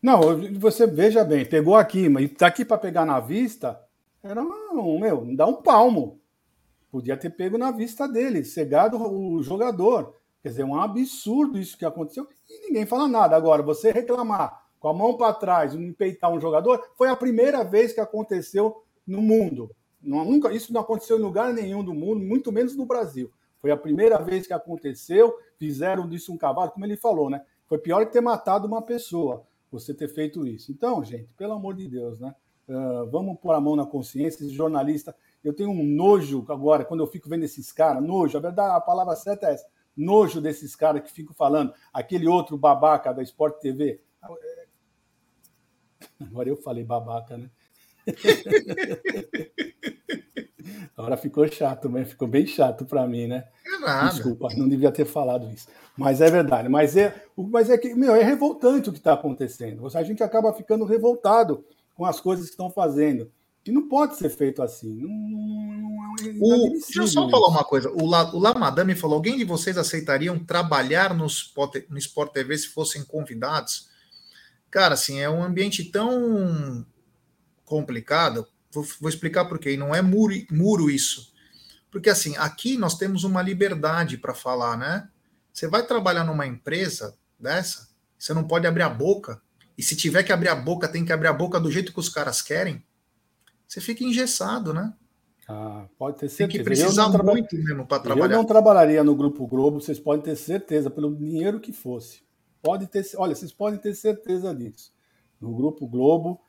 B: Não, você veja bem, pegou aqui, mas tá aqui para pegar na vista, era um, meu, dá um palmo. Podia ter pego na vista dele, cegado o jogador. Quer dizer, um absurdo isso que aconteceu e ninguém fala nada. Agora, você reclamar com a mão para trás, empeitar um jogador, foi a primeira vez que aconteceu no mundo. Nunca, isso não aconteceu em lugar nenhum do mundo, muito menos no Brasil. Foi a primeira vez que aconteceu, fizeram disso um cavalo, como ele falou, né? Foi pior que ter matado uma pessoa, você ter feito isso. Então, gente, pelo amor de Deus, né? Uh, vamos pôr a mão na consciência, esse jornalista. Eu tenho um nojo agora, quando eu fico vendo esses caras, nojo, a verdade, a palavra certa é essa, nojo desses caras que ficam falando, aquele outro babaca da Sport TV. Agora eu falei babaca, né? Agora ficou chato, mas ficou bem chato para mim, né?
A: É nada.
B: Desculpa, não devia ter falado isso. Mas é verdade. Mas é, mas é que, meu, é revoltante o que está acontecendo. A gente acaba ficando revoltado com as coisas que estão fazendo. E não pode ser feito assim. Não, não,
A: é o, deixa eu só falar uma coisa. O, La, o Lamadame falou: alguém de vocês aceitariam trabalhar no Sport, no Sport TV se fossem convidados? Cara, assim, é um ambiente tão complicado. Vou, vou explicar por quê. Não é muro, muro isso. Porque assim, aqui nós temos uma liberdade para falar, né? Você vai trabalhar numa empresa dessa, você não pode abrir a boca. E se tiver que abrir a boca, tem que abrir a boca do jeito que os caras querem. Você fica engessado, né?
B: Ah, pode ter certeza.
A: Tem que precisar muito mesmo para trabalhar.
B: Eu não trabalharia no Grupo Globo, vocês podem ter certeza, pelo dinheiro que fosse. Pode ter, olha, vocês podem ter certeza disso. No Grupo Globo,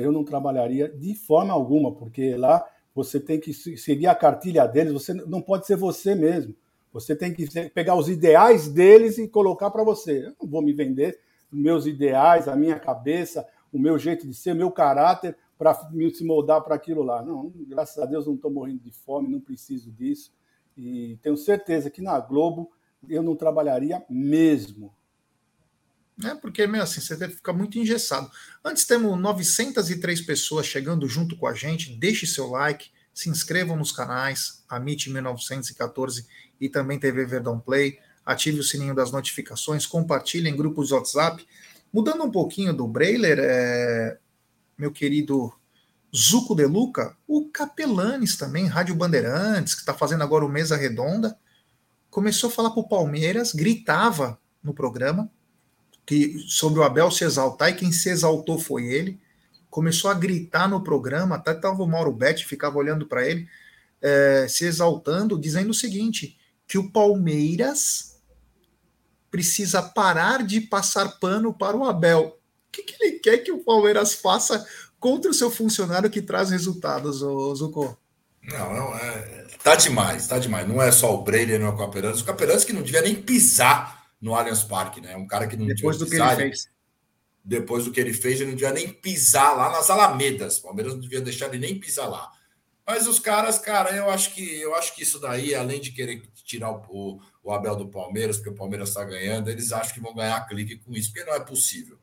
B: eu não trabalharia de forma alguma, porque lá você tem que seguir a cartilha deles, você não pode ser você mesmo. Você tem que pegar os ideais deles e colocar para você. Eu não vou me vender meus ideais, a minha cabeça, o meu jeito de ser, meu caráter para se moldar para aquilo lá. Não, graças a Deus não estou morrendo de fome, não preciso disso. E tenho certeza que na Globo eu não trabalharia mesmo
A: né? Porque meio assim, você deve ficar muito engessado. Antes temos 903 pessoas chegando junto com a gente. Deixe seu like, se inscrevam nos canais Amit 1914 e também TV Verdão Play. Ative o sininho das notificações, compartilhe em grupos de WhatsApp. Mudando um pouquinho do Breiler, é... meu querido Zuco de Luca, o Capelanes também, Rádio Bandeirantes, que está fazendo agora o Mesa Redonda, começou a falar para o Palmeiras, gritava no programa, que sobre o Abel se exaltar, e quem se exaltou foi ele. Começou a gritar no programa, até estava o Mauro Betti, ficava olhando para ele, é, se exaltando, dizendo o seguinte: que o Palmeiras precisa parar de passar pano para o Abel. O que, que ele quer que o Palmeiras faça contra o seu funcionário que traz resultados, Zucco?
C: Não, não é, tá demais, tá demais. Não é só o Breyer, não é o Caperanes. O Caperanes que não devia nem pisar no Allianz Parque, né? Um cara que não
A: depois do pisar, que ele fez.
C: Depois do que ele fez, ele não devia nem pisar lá nas Alamedas. O Palmeiras não devia deixar ele nem pisar lá. Mas os caras, cara, eu acho que eu acho que isso daí, além de querer tirar o, o Abel do Palmeiras, porque o Palmeiras está ganhando, eles acham que vão ganhar clique com isso, porque não é possível.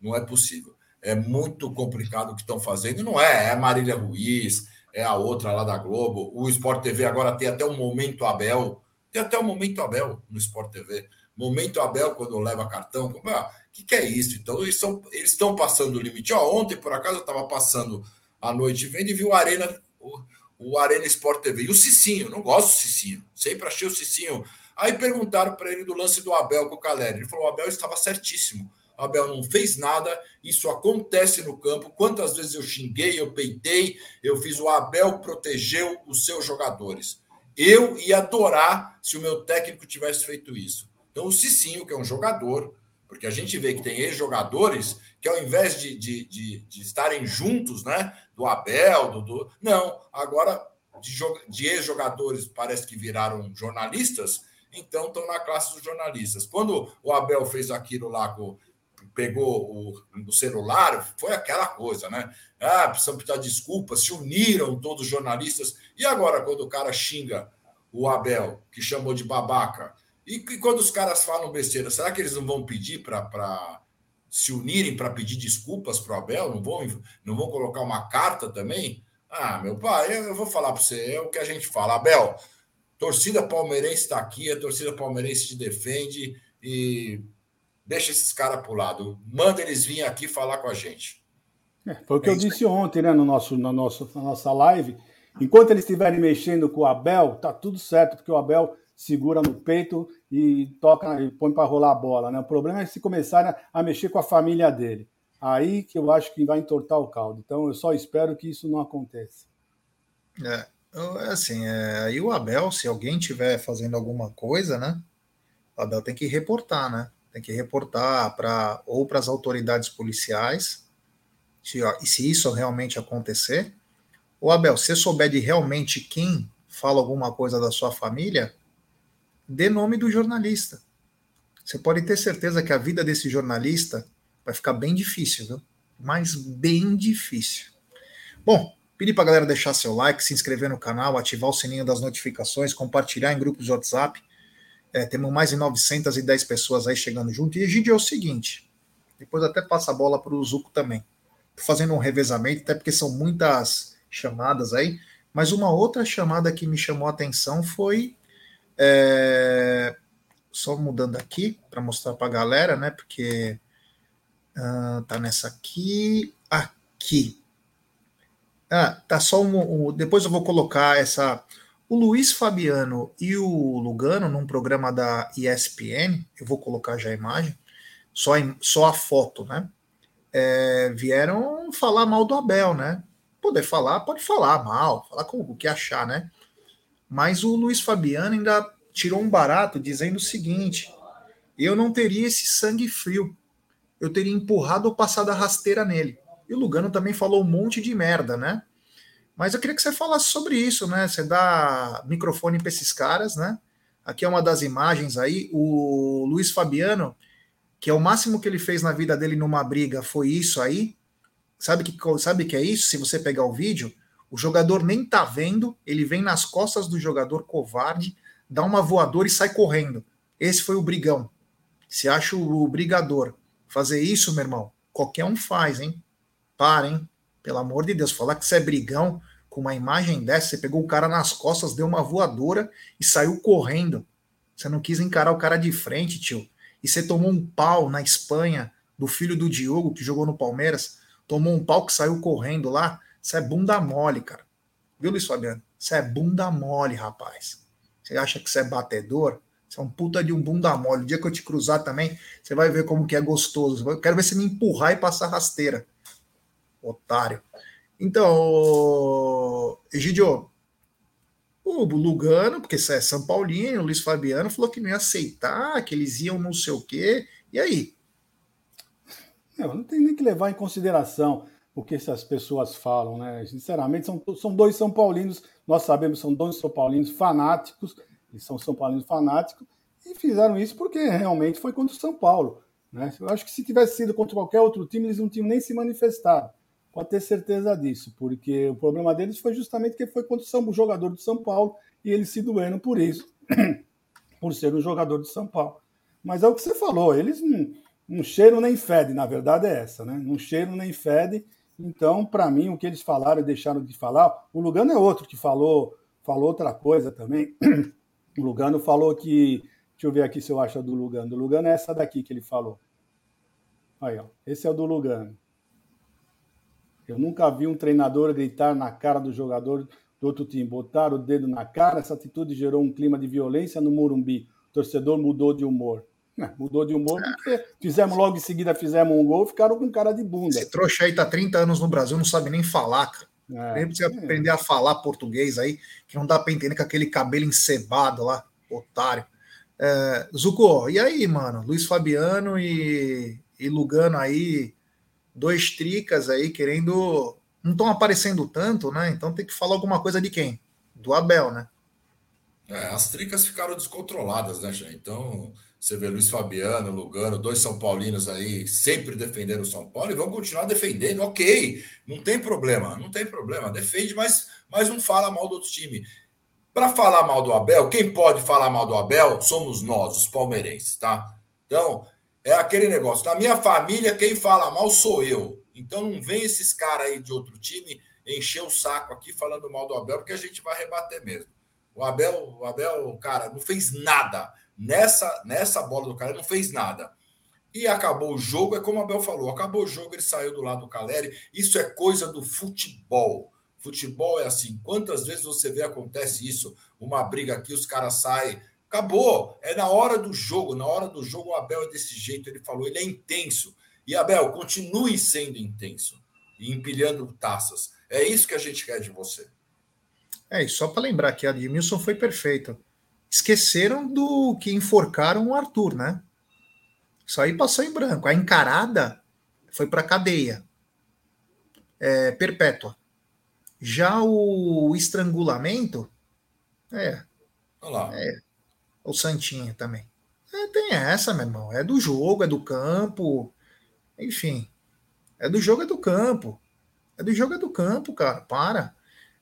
C: Não é possível. É muito complicado o que estão fazendo. Não é, é Marília Ruiz, é a outra lá da Globo. O Sport TV agora tem até um momento Abel. Tem até um momento Abel no Sport TV. Momento Abel, quando leva cartão. O ah, que, que é isso? Então, eles, são, eles estão passando o limite. Ó, ontem, por acaso, eu estava passando a noite vendo e vi o Arena, o, o Arena Sport TV. E o Cicinho, não gosto do Cicinho. Sempre achei o Cicinho. Aí perguntaram para ele do lance do Abel com o Caleri. Ele falou: o Abel estava certíssimo. O Abel não fez nada, isso acontece no campo. Quantas vezes eu xinguei, eu peitei, eu fiz o Abel protegeu os seus jogadores. Eu ia adorar se o meu técnico tivesse feito isso. Então, o Cicinho, que é um jogador, porque a gente vê que tem ex-jogadores que, ao invés de, de, de, de, estarem juntos, né, do Abel, do. do não, agora de, de ex-jogadores parece que viraram jornalistas, então estão na classe dos jornalistas. Quando o Abel fez aquilo lá com pegou o, o, celular, foi aquela coisa, né? Ah, precisam pedir desculpas, se uniram todos os jornalistas. E agora, quando o cara xinga o Abel, que chamou de babaca, e, e quando os caras falam besteira, será que eles não vão pedir para se unirem para pedir desculpas para o Abel? Não vão, não vão colocar uma carta também? Ah, meu pai, eu, vou falar para você, é o que a gente fala. Abel, torcida palmeirense está aqui, a torcida palmeirense te defende e deixa esses caras para o lado. Manda eles virem aqui falar com a gente.
B: É, foi o que é eu disse ontem, né, no nosso, no nosso, na nossa live. Enquanto eles estiverem mexendo com o Abel, tá tudo certo, porque o Abel segura no peito e toca e põe para rolar a bola. Né? O problema é se começarem a mexer com a família dele. Aí que eu acho que vai entortar o caldo. Então eu só espero que isso não aconteça.
A: É, é assim, é, aí o Abel, se alguém tiver fazendo alguma coisa, né? O Abel tem que reportar, né? tem que reportar para ou para as autoridades policiais, se, ó, e se isso realmente acontecer, ou Abel, se souber de realmente quem fala alguma coisa da sua família, dê nome do jornalista. Você pode ter certeza que a vida desse jornalista vai ficar bem difícil, viu? Mas bem difícil. Bom, pedir para a galera deixar seu like, se inscrever no canal, ativar o sininho das notificações, compartilhar em grupos de WhatsApp é, temos mais de 910 pessoas aí chegando junto. E Egidio é o seguinte: depois até passa a bola para o Zuco também. Tô fazendo um revezamento, até porque são muitas chamadas aí. Mas uma outra chamada que me chamou a atenção foi. É, só mudando aqui para mostrar para a galera, né? Porque uh, tá nessa aqui, aqui. Ah, tá só um, um, Depois eu vou colocar essa o Luiz Fabiano e o Lugano, num programa da ESPN, eu vou colocar já a imagem, só, só a foto, né? É, vieram falar mal do Abel, né? Poder falar, pode falar mal, falar com o que achar, né? Mas o Luiz Fabiano ainda tirou um barato dizendo o seguinte: eu não teria esse sangue frio, eu teria empurrado ou passado a rasteira nele. E o Lugano também falou um monte de merda, né? Mas eu queria que você falasse sobre isso, né? Você dá microfone para esses caras, né? Aqui é uma das imagens aí. O Luiz Fabiano, que é o máximo que ele fez na vida dele numa briga, foi isso aí. Sabe que sabe que é isso? Se você pegar o vídeo, o jogador nem tá vendo, ele vem nas costas do jogador covarde, dá uma voadora e sai correndo. Esse foi o brigão. Se acha o brigador fazer isso, meu irmão, qualquer um faz, hein? Para, hein? Pelo amor de Deus, falar que você é brigão com uma imagem dessa, você pegou o cara nas costas, deu uma voadora e saiu correndo. Você não quis encarar o cara de frente, tio. E você tomou um pau na Espanha do filho do Diogo, que jogou no Palmeiras. Tomou um pau que saiu correndo lá. Você é bunda mole, cara. Viu, Luiz Fabiano? Você é bunda mole, rapaz. Você acha que você é batedor? Você é um puta de um bunda mole. O dia que eu te cruzar também, você vai ver como que é gostoso. Eu quero ver você me empurrar e passar rasteira otário. Então, Egidio, o Lugano, porque isso é São Paulino, o Luiz Fabiano falou que não ia aceitar, que eles iam não sei o quê. E aí?
B: Não, não tem nem que levar em consideração o que essas pessoas falam, né? Sinceramente, são, são dois São Paulinos, nós sabemos, são dois São Paulinos fanáticos, eles são São Paulinos fanáticos, e fizeram isso porque realmente foi contra o São Paulo. Né? Eu acho que se tivesse sido contra qualquer outro time, eles não tinham nem se manifestado. Pode ter certeza disso, porque o problema deles foi justamente que foi contra o jogador do São Paulo e eles se doendo por isso, por ser um jogador de São Paulo. Mas é o que você falou, eles não, não cheiram nem fedem, na verdade é essa, né? Não cheiram nem fedem. Então, para mim, o que eles falaram e deixaram de falar, o Lugano é outro que falou, falou outra coisa também. O Lugano falou que, deixa eu ver aqui se eu acho a do Lugano. Do Lugano é essa daqui que ele falou. Aí, ó, esse é o do Lugano. Eu nunca vi um treinador gritar na cara do jogador do outro time, botar o dedo na cara. Essa atitude gerou um clima de violência no Morumbi. O torcedor mudou de humor. É, mudou de humor porque fizemos logo em seguida, fizemos um gol ficaram com cara de bunda.
A: Esse trouxa aí tá 30 anos no Brasil, não sabe nem falar, cara. É. Nem precisa aprender a falar português aí, que não dá para entender com aquele cabelo encebado lá, otário. É, Zuko, e aí, mano? Luiz Fabiano e, e Lugano aí, dois tricas aí querendo. Não estão aparecendo tanto, né? Então tem que falar alguma coisa de quem? Do Abel, né?
C: É, as tricas ficaram descontroladas, né, Jean? Então, você vê Luiz Fabiano, Lugano, dois São Paulinos aí sempre defendendo o São Paulo e vão continuar defendendo, ok, não tem problema, não tem problema, defende, mas, mas não fala mal do outro time. Para falar mal do Abel, quem pode falar mal do Abel somos nós, os palmeirenses, tá? Então, é aquele negócio, na minha família, quem fala mal sou eu. Então, não vem esses caras aí de outro time encher o saco aqui falando mal do Abel, porque a gente vai rebater mesmo. O Abel, o Abel, cara, não fez nada nessa, nessa bola do cara, não fez nada. E acabou o jogo, é como o Abel falou, acabou o jogo, ele saiu do lado do Caleri. Isso é coisa do futebol. Futebol é assim. Quantas vezes você vê acontece isso? Uma briga aqui, os caras saem. Acabou. É na hora do jogo. Na hora do jogo, o Abel é desse jeito. Ele falou, ele é intenso. E Abel, continue sendo intenso e empilhando taças. É isso que a gente quer de você.
A: É, e só para lembrar que a Admilson foi perfeita esqueceram do que enforcaram o Arthur, né? Isso aí passou em branco. A encarada foi para cadeia é, perpétua. Já o estrangulamento, é, é o Santinha também. É, tem essa, meu irmão. É do jogo, é do campo. Enfim, é do jogo, é do campo. É do jogo, é do campo, cara. Para.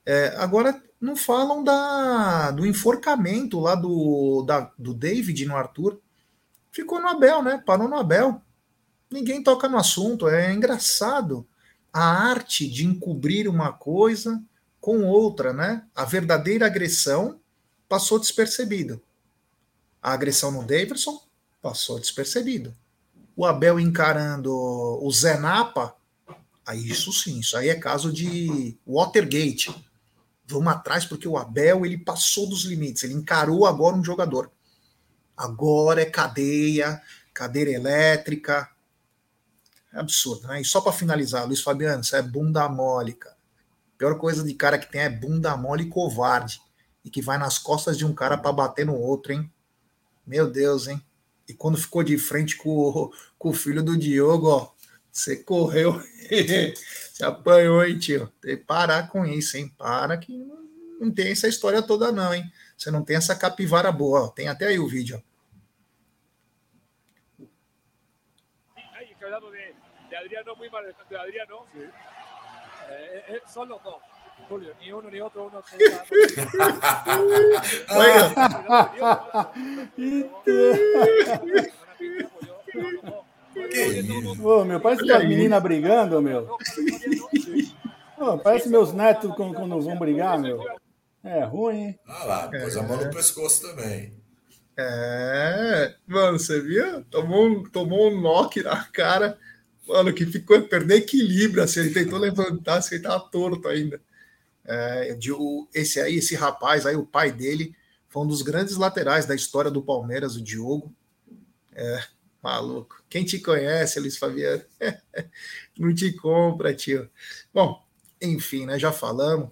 A: É, agora, não falam da, do enforcamento lá do, da, do David no Arthur. Ficou no Abel, né? Parou no Abel. Ninguém toca no assunto. É engraçado a arte de encobrir uma coisa com outra, né? A verdadeira agressão passou despercebido. A agressão no Davidson passou despercebido. O Abel encarando o Zé Napa, aí isso sim, isso aí é caso de Watergate Vamos atrás porque o Abel ele passou dos limites, ele encarou agora um jogador. Agora é cadeia, cadeira elétrica. É absurdo, né? E só para finalizar, Luiz Fabiano, isso é bunda mole, cara. A pior coisa de cara que tem é bunda mole e covarde. E que vai nas costas de um cara para bater no outro, hein? Meu Deus, hein? E quando ficou de frente com, com o filho do Diogo, ó, você correu, você apanhou, hein, tio? Tem que parar com isso, hein? Para que não tem essa história toda, não, hein? Você não tem essa capivara boa, ó. Tem até aí o vídeo, ó. de Adriano muy mal de Adriano. Sí. Eh, eh, son los dos. Julio, ni uno ni otro, uno
B: Ô, meu, parece que as meninas brigando, meu. Ô, parece meus netos quando, quando vão brigar, meu. É ruim, hein?
C: Ah lá, pôs a mão no pescoço também.
A: É, mano, você viu? Tomou um, tomou um knock na cara, mano, que ficou perder equilíbrio, assim, ele tentou levantar, assim, ele tava torto ainda. É, de, o, esse aí, esse rapaz aí, o pai dele, foi um dos grandes laterais da história do Palmeiras, o Diogo. É, Maluco. Quem te conhece, Luiz Fabiano? não te compra, tio. Bom, enfim, né? Já falamos.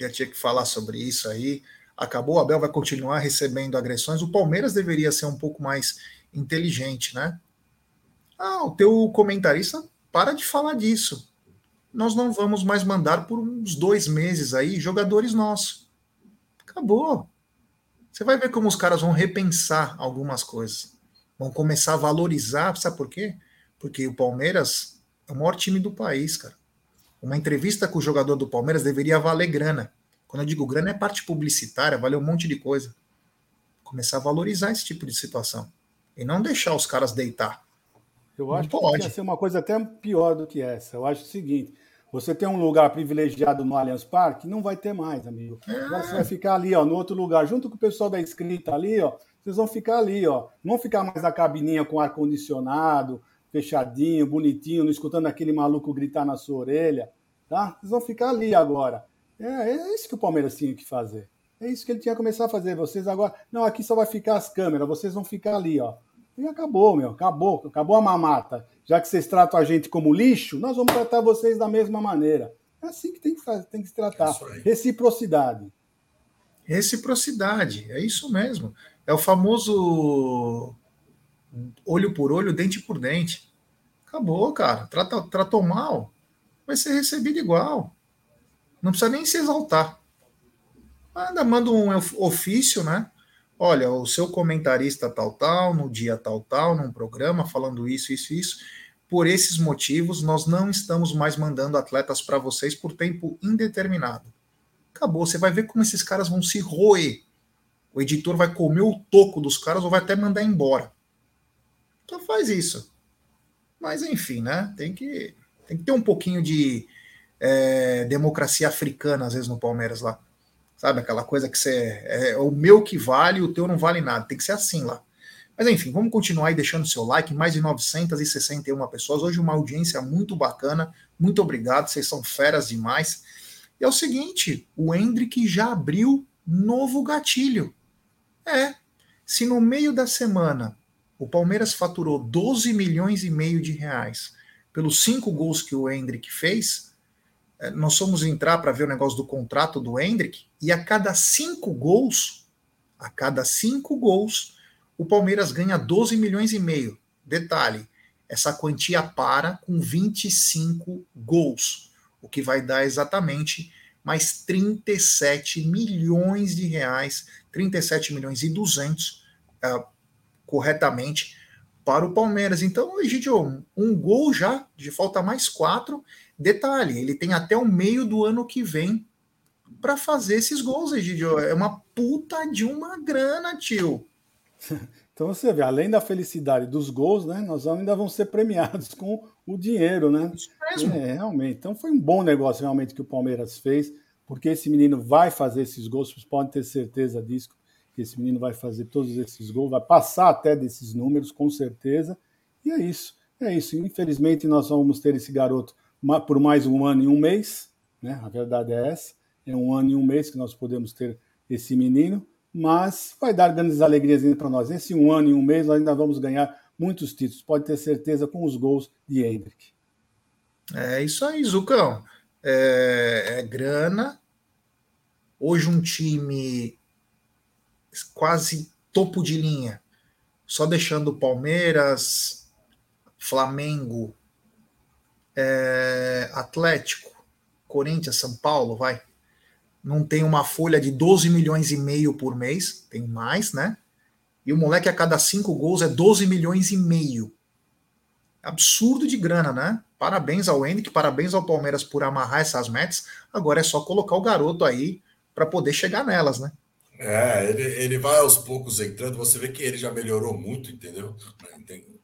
A: Já tinha que falar sobre isso aí. Acabou, o Abel vai continuar recebendo agressões. O Palmeiras deveria ser um pouco mais inteligente, né? Ah, o teu comentarista para de falar disso. Nós não vamos mais mandar por uns dois meses aí jogadores nossos. Acabou. Você vai ver como os caras vão repensar algumas coisas vão começar a valorizar, sabe por quê? Porque o Palmeiras é o maior time do país, cara. Uma entrevista com o jogador do Palmeiras deveria valer grana. Quando eu digo grana, é parte publicitária, vale um monte de coisa. Começar a valorizar esse tipo de situação. E não deixar os caras deitar.
B: Eu acho não que pode ser uma coisa até pior do que essa. Eu acho o seguinte: você tem um lugar privilegiado no Allianz Parque, não vai ter mais, amigo. É. Agora você vai ficar ali, ó, no outro lugar, junto com o pessoal da escrita ali, ó, vocês vão ficar ali, ó. Não vão ficar mais na cabininha com ar-condicionado, fechadinho, bonitinho, não escutando aquele maluco gritar na sua orelha, tá? Vocês vão ficar ali agora. É, é isso que o Palmeiras tinha que fazer. É isso que ele tinha que começar a fazer. Vocês agora. Não, aqui só vai ficar as câmeras, vocês vão ficar ali, ó. E acabou, meu. Acabou. Acabou a mamata. Já que vocês tratam a gente como lixo, nós vamos tratar vocês da mesma maneira. É assim que tem que, fazer, tem que se tratar. É Reciprocidade.
A: Reciprocidade, é isso mesmo. É o famoso olho por olho, dente por dente. Acabou, cara. Trata, tratou mal, vai ser recebido igual. Não precisa nem se exaltar. Manda, manda um ofício, né? Olha, o seu comentarista tal, tal, no dia tal, tal, num programa, falando isso, isso, isso. Por esses motivos, nós não estamos mais mandando atletas para vocês por tempo indeterminado. Acabou. Você vai ver como esses caras vão se roer. O editor vai comer o toco dos caras ou vai até mandar embora. Então faz isso. Mas enfim, né? Tem que, tem que ter um pouquinho de é, democracia africana, às vezes, no Palmeiras lá. Sabe aquela coisa que você. É, é o meu que vale, o teu não vale nada. Tem que ser assim lá. Mas enfim, vamos continuar aí deixando seu like. Mais de 961 pessoas. Hoje uma audiência muito bacana. Muito obrigado, vocês são feras demais. E é o seguinte: o Hendrick já abriu novo gatilho. É. Se no meio da semana o Palmeiras faturou 12 milhões e meio de reais pelos cinco gols que o Hendrick fez, é, nós fomos entrar para ver o negócio do contrato do Hendrick, e a cada cinco gols, a cada cinco gols, o Palmeiras ganha 12 milhões e meio. Detalhe, essa quantia para com 25 gols, o que vai dar exatamente mais 37 milhões de reais, 37 milhões e 200 uh, corretamente para o Palmeiras. Então, Egidio, um gol já, de falta mais quatro. Detalhe, ele tem até o meio do ano que vem para fazer esses gols, Egidio. É uma puta de uma grana, tio.
B: Então você vê, além da felicidade dos gols, né, nós ainda vamos ser premiados com o dinheiro, né? Isso mesmo. É, realmente. Então foi um bom negócio realmente que o Palmeiras fez, porque esse menino vai fazer esses gols, vocês podem ter certeza disso, que esse menino vai fazer todos esses gols, vai passar até desses números, com certeza. E é isso, é isso. Infelizmente nós vamos ter esse garoto por mais um ano e um mês, né? A verdade é essa. É um ano e um mês que nós podemos ter esse menino mas vai dar grandes alegrias para nós. Esse um ano e um mês nós ainda vamos ganhar muitos títulos, pode ter certeza, com os gols de Hendrick.
A: É isso aí, Zucão. É, é grana. Hoje um time quase topo de linha, só deixando Palmeiras, Flamengo, é, Atlético, Corinthians, São Paulo, vai não tem uma folha de 12 milhões e meio por mês, tem mais, né? E o moleque a cada cinco gols é 12 milhões e meio. Absurdo de grana, né? Parabéns ao Henrique, parabéns ao Palmeiras por amarrar essas metas. Agora é só colocar o garoto aí para poder chegar nelas, né?
C: É, ele, ele vai aos poucos entrando. Você vê que ele já melhorou muito, entendeu?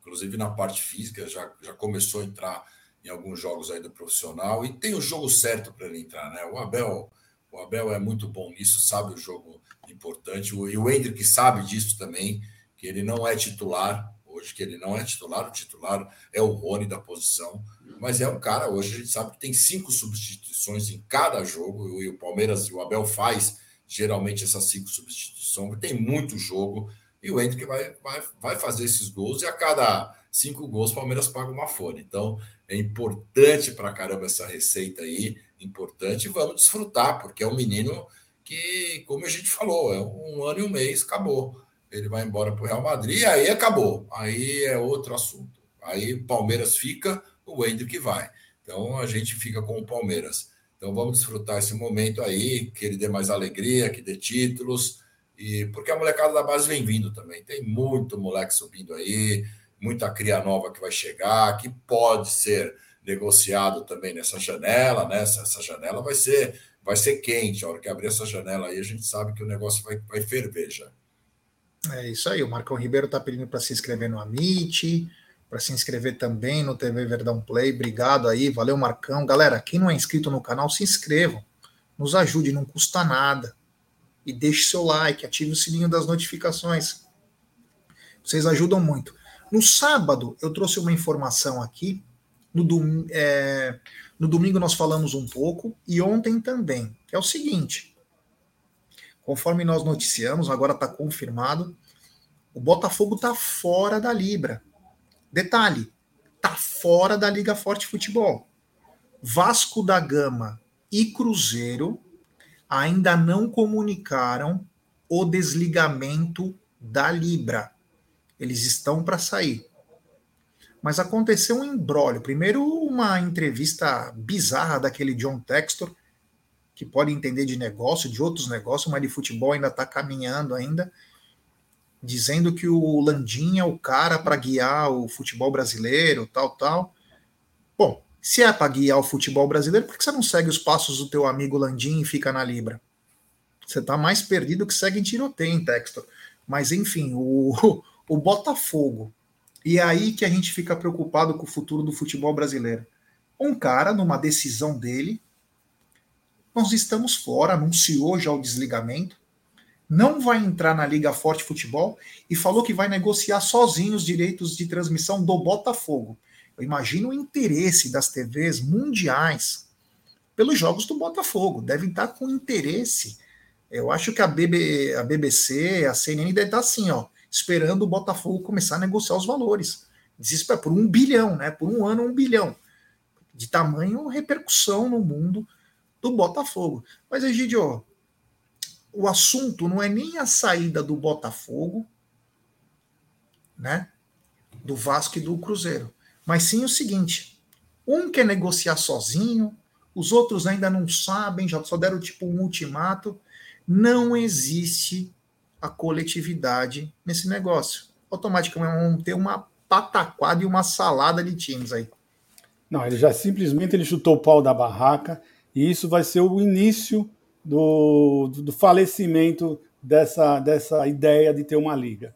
C: Inclusive na parte física, já, já começou a entrar em alguns jogos aí do profissional e tem o jogo certo para ele entrar, né? O Abel o Abel é muito bom nisso, sabe o jogo importante. E o Hendrick sabe disso também, que ele não é titular hoje, que ele não é titular. O titular é o Rony da posição. Mas é um cara, hoje a gente sabe que tem cinco substituições em cada jogo. E o Palmeiras, o Abel faz geralmente essas cinco substituições. Tem muito jogo. E o Hendrick vai, vai, vai fazer esses gols. E a cada cinco gols, o Palmeiras paga uma folha. Então é importante para caramba essa receita aí importante, vamos desfrutar, porque é um menino que, como a gente falou, é um ano e um mês, acabou. Ele vai embora para o Real Madrid, aí acabou. Aí é outro assunto. Aí Palmeiras fica, o Hendrick vai. Então a gente fica com o Palmeiras. Então vamos desfrutar esse momento aí, que ele dê mais alegria, que dê títulos, e porque a molecada da base vem vindo também. Tem muito moleque subindo aí, muita cria nova que vai chegar, que pode ser negociado também nessa janela, né? Essa, essa, janela vai ser vai ser quente. A hora que abrir essa janela aí, a gente sabe que o negócio vai, vai ferver já.
A: É isso aí. O Marcão Ribeiro está pedindo para se inscrever no Amit, para se inscrever também no TV Verdão Play. Obrigado aí, valeu Marcão. Galera, quem não é inscrito no canal, se inscrevam. Nos ajude, não custa nada. E deixe seu like, ative o sininho das notificações. Vocês ajudam muito. No sábado, eu trouxe uma informação aqui no, dom, é, no domingo nós falamos um pouco e ontem também, é o seguinte: conforme nós noticiamos, agora está confirmado, o Botafogo está fora da Libra. Detalhe, está fora da Liga Forte Futebol. Vasco da Gama e Cruzeiro ainda não comunicaram o desligamento da Libra. Eles estão para sair. Mas aconteceu um embrólio. Primeiro, uma entrevista bizarra daquele John Textor, que pode entender de negócio, de outros negócios, mas de futebol ainda está caminhando ainda, dizendo que o Landim é o cara para guiar o futebol brasileiro, tal, tal. Bom, se é para guiar o futebol brasileiro, por que você não segue os passos do teu amigo Landim e fica na Libra? Você está mais perdido que segue em tiroteio, em Textor. Mas, enfim, o, o Botafogo. E é aí que a gente fica preocupado com o futuro do futebol brasileiro. Um cara, numa decisão dele, nós estamos fora, anunciou já o desligamento, não vai entrar na Liga Forte Futebol e falou que vai negociar sozinho os direitos de transmissão do Botafogo. Eu imagino o interesse das TVs mundiais pelos jogos do Botafogo. Devem estar com interesse. Eu acho que a, BB, a BBC, a CNN deve estar assim, ó, esperando o Botafogo começar a negociar os valores. Desespero por um bilhão, né? Por um ano, um bilhão. De tamanho repercussão no mundo do Botafogo. Mas, Egidio, o assunto não é nem a saída do Botafogo, né? Do Vasco e do Cruzeiro mas sim o seguinte: um quer negociar sozinho, os outros ainda não sabem, já só deram tipo um ultimato. Não existe a coletividade nesse negócio. Automaticamente vão ter uma pataquada e uma salada de times aí.
B: Não, ele já simplesmente ele chutou o pau da barraca e isso vai ser o início do, do falecimento dessa, dessa ideia de ter uma liga.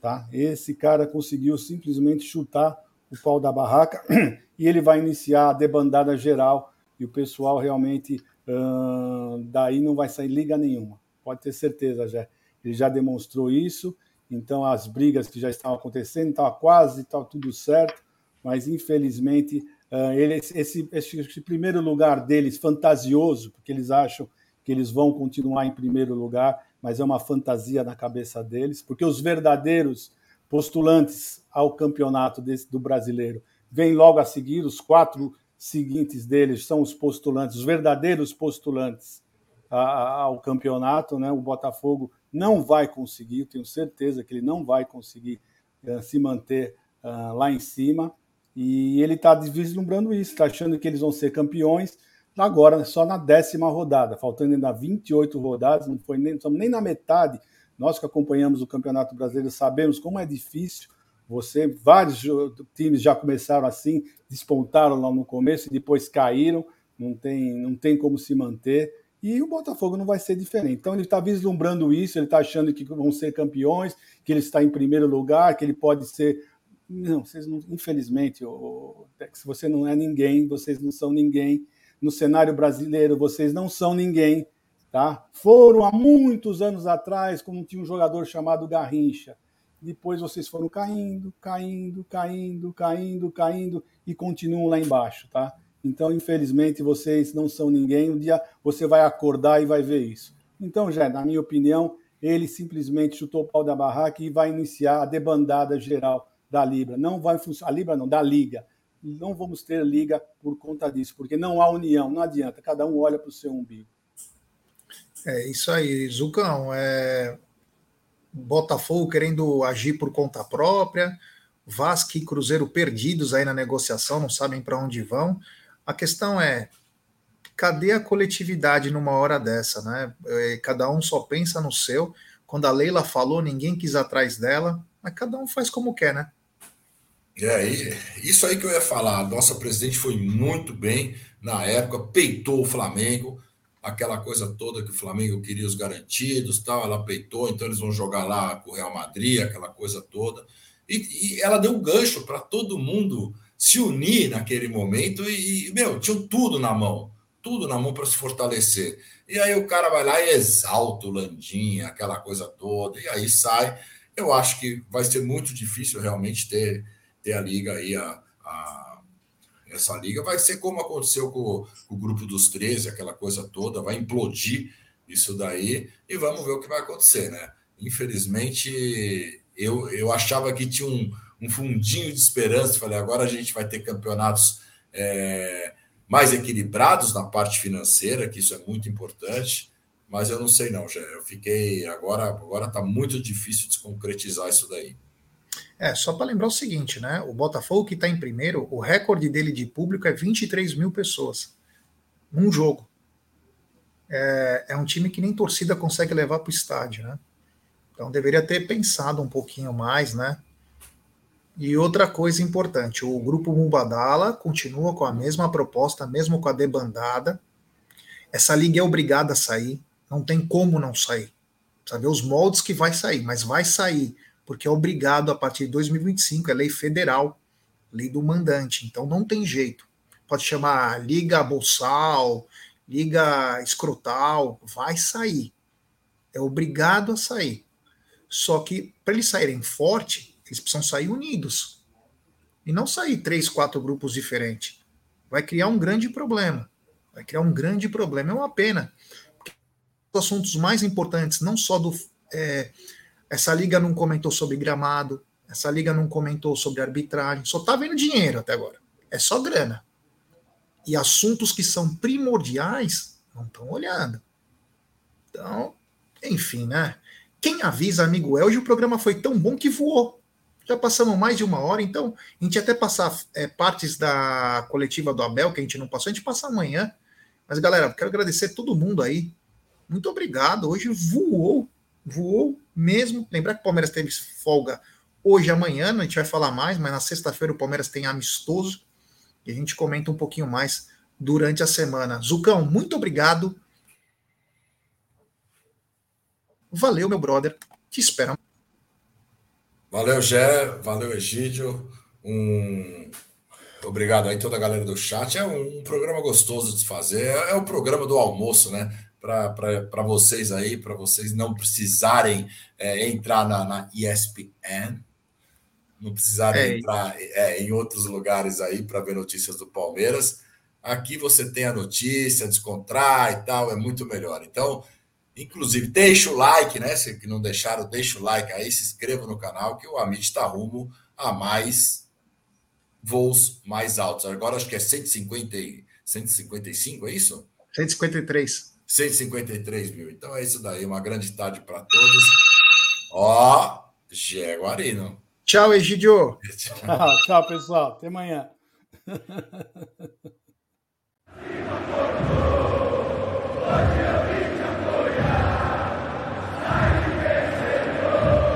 B: Tá? Esse cara conseguiu simplesmente chutar o pau da barraca e ele vai iniciar a debandada geral e o pessoal realmente uh, daí não vai sair liga nenhuma. Pode ter certeza, já. Ele já demonstrou isso. Então as brigas que já estavam acontecendo, estava quase, estava tudo certo, mas infelizmente uh, ele, esse, esse, esse primeiro lugar deles fantasioso, porque eles acham que eles vão continuar em primeiro lugar, mas é uma fantasia na cabeça deles, porque os verdadeiros postulantes ao campeonato desse, do brasileiro vêm logo a seguir, os quatro seguintes deles são os postulantes, os verdadeiros postulantes ao campeonato. Né? O Botafogo não vai conseguir, tenho certeza que ele não vai conseguir uh, se manter uh, lá em cima. E ele está vislumbrando isso, está achando que eles vão ser campeões agora, só na décima rodada, faltando ainda 28 rodadas, não foi nem, estamos nem na metade nós que acompanhamos o Campeonato Brasileiro sabemos como é difícil. Você, vários times já começaram assim, despontaram lá no começo e depois caíram, não tem, não tem como se manter. E o Botafogo não vai ser diferente. Então ele está vislumbrando isso, ele está achando que vão ser campeões, que ele está em primeiro lugar, que ele pode ser. Não, vocês não, infelizmente, se você não é ninguém, vocês não são ninguém. No cenário brasileiro, vocês não são ninguém. Tá? Foram há muitos anos atrás, quando tinha um jogador chamado Garrincha. Depois vocês foram caindo, caindo, caindo, caindo, caindo e continuam lá embaixo, tá? Então, infelizmente, vocês não são ninguém. Um dia você vai acordar e vai ver isso. Então, já, na minha opinião, ele simplesmente chutou o pau da barraca e vai iniciar a debandada geral da Libra. Não vai funcionar, a Libra não, da Liga. Não vamos ter liga por conta disso, porque não há união, não adianta, cada um olha para o seu umbigo.
A: É isso aí, Zucão. É... Botafogo querendo agir por conta própria, Vasco e Cruzeiro perdidos aí na negociação, não sabem para onde vão. A questão é, cadê a coletividade numa hora dessa, né? É, cada um só pensa no seu. Quando a Leila falou, ninguém quis atrás dela, mas cada um faz como quer, né?
C: É, isso aí que eu ia falar. A nossa presidente foi muito bem na época, peitou o Flamengo, aquela coisa toda que o Flamengo queria os garantidos, tal, ela peitou, então eles vão jogar lá com o Real Madrid, aquela coisa toda. E, e ela deu um gancho para todo mundo se unir naquele momento e, meu, tinham tudo na mão, tudo na mão para se fortalecer. E aí o cara vai lá e exalta o Landim, aquela coisa toda, e aí sai. Eu acho que vai ser muito difícil realmente ter, ter a liga aí, a, a essa liga vai ser como aconteceu com, com, o grupo dos 13, aquela coisa toda, vai implodir isso daí e vamos ver o que vai acontecer, né? Infelizmente, eu, eu achava que tinha um, um fundinho de esperança, falei, agora a gente vai ter campeonatos é, mais equilibrados na parte financeira, que isso é muito importante. Mas eu não sei não, já. Eu fiquei agora, agora está muito difícil de concretizar isso daí.
A: É, só para lembrar o seguinte, né? O Botafogo que está em primeiro, o recorde dele de público é 23 mil pessoas. Um jogo. É, é um time que nem torcida consegue levar para o estádio, né? Então deveria ter pensado um pouquinho mais, né? E outra coisa importante, o grupo Mubadala continua com a mesma proposta, mesmo com a debandada. Essa liga é obrigada a sair, não tem como não sair. Saber os moldes que vai sair, mas vai sair porque é obrigado a partir de 2025, é lei federal, lei do mandante, então não tem jeito. Pode chamar liga bolsal, liga escrotal, vai sair. É obrigado a sair. Só que para eles saírem forte, eles precisam sair unidos. E não sair três, quatro grupos diferentes. Vai criar um grande problema. Vai criar um grande problema. É uma pena. Os assuntos mais importantes, não só do, é, essa liga não comentou sobre gramado, essa liga não comentou sobre arbitragem, só tá vendo dinheiro até agora. É só grana. E assuntos que são primordiais não estão olhando. Então, enfim, né? Quem avisa, amigo Hoje o programa foi tão bom que voou. Já passamos mais de uma hora, então a gente até passar é, partes da coletiva do Abel, que a gente não passou, a gente passa amanhã. Mas, galera, quero agradecer todo mundo aí. Muito obrigado. Hoje voou voou mesmo. Lembrar que o Palmeiras teve folga hoje amanhã, a gente vai falar mais, mas na sexta-feira o Palmeiras tem amistoso e a gente comenta um pouquinho mais durante a semana. Zucão, muito obrigado. Valeu, meu brother. Te espero.
C: Valeu, Gé. Valeu, Egídio. Um... Obrigado aí toda a galera do chat. É um programa gostoso de fazer. É o programa do almoço, né? para vocês aí, para vocês não precisarem é, entrar na, na, ESPN, não precisarem é. entrar é, em outros lugares aí para ver notícias do Palmeiras. Aqui você tem a notícia, descontrar e tal, é muito melhor. Então, inclusive, deixa o like, né? Se não deixaram, deixa o like aí, se inscreva no canal, que o Amit está rumo a mais voos mais altos. Agora acho que é 150, 155, é isso?
A: 153.
C: 153 mil. Então é isso daí. Uma grande tarde para todos. Ó, Gé Guarino.
A: Tchau, Egidio.
B: tchau, tchau, pessoal. Até amanhã.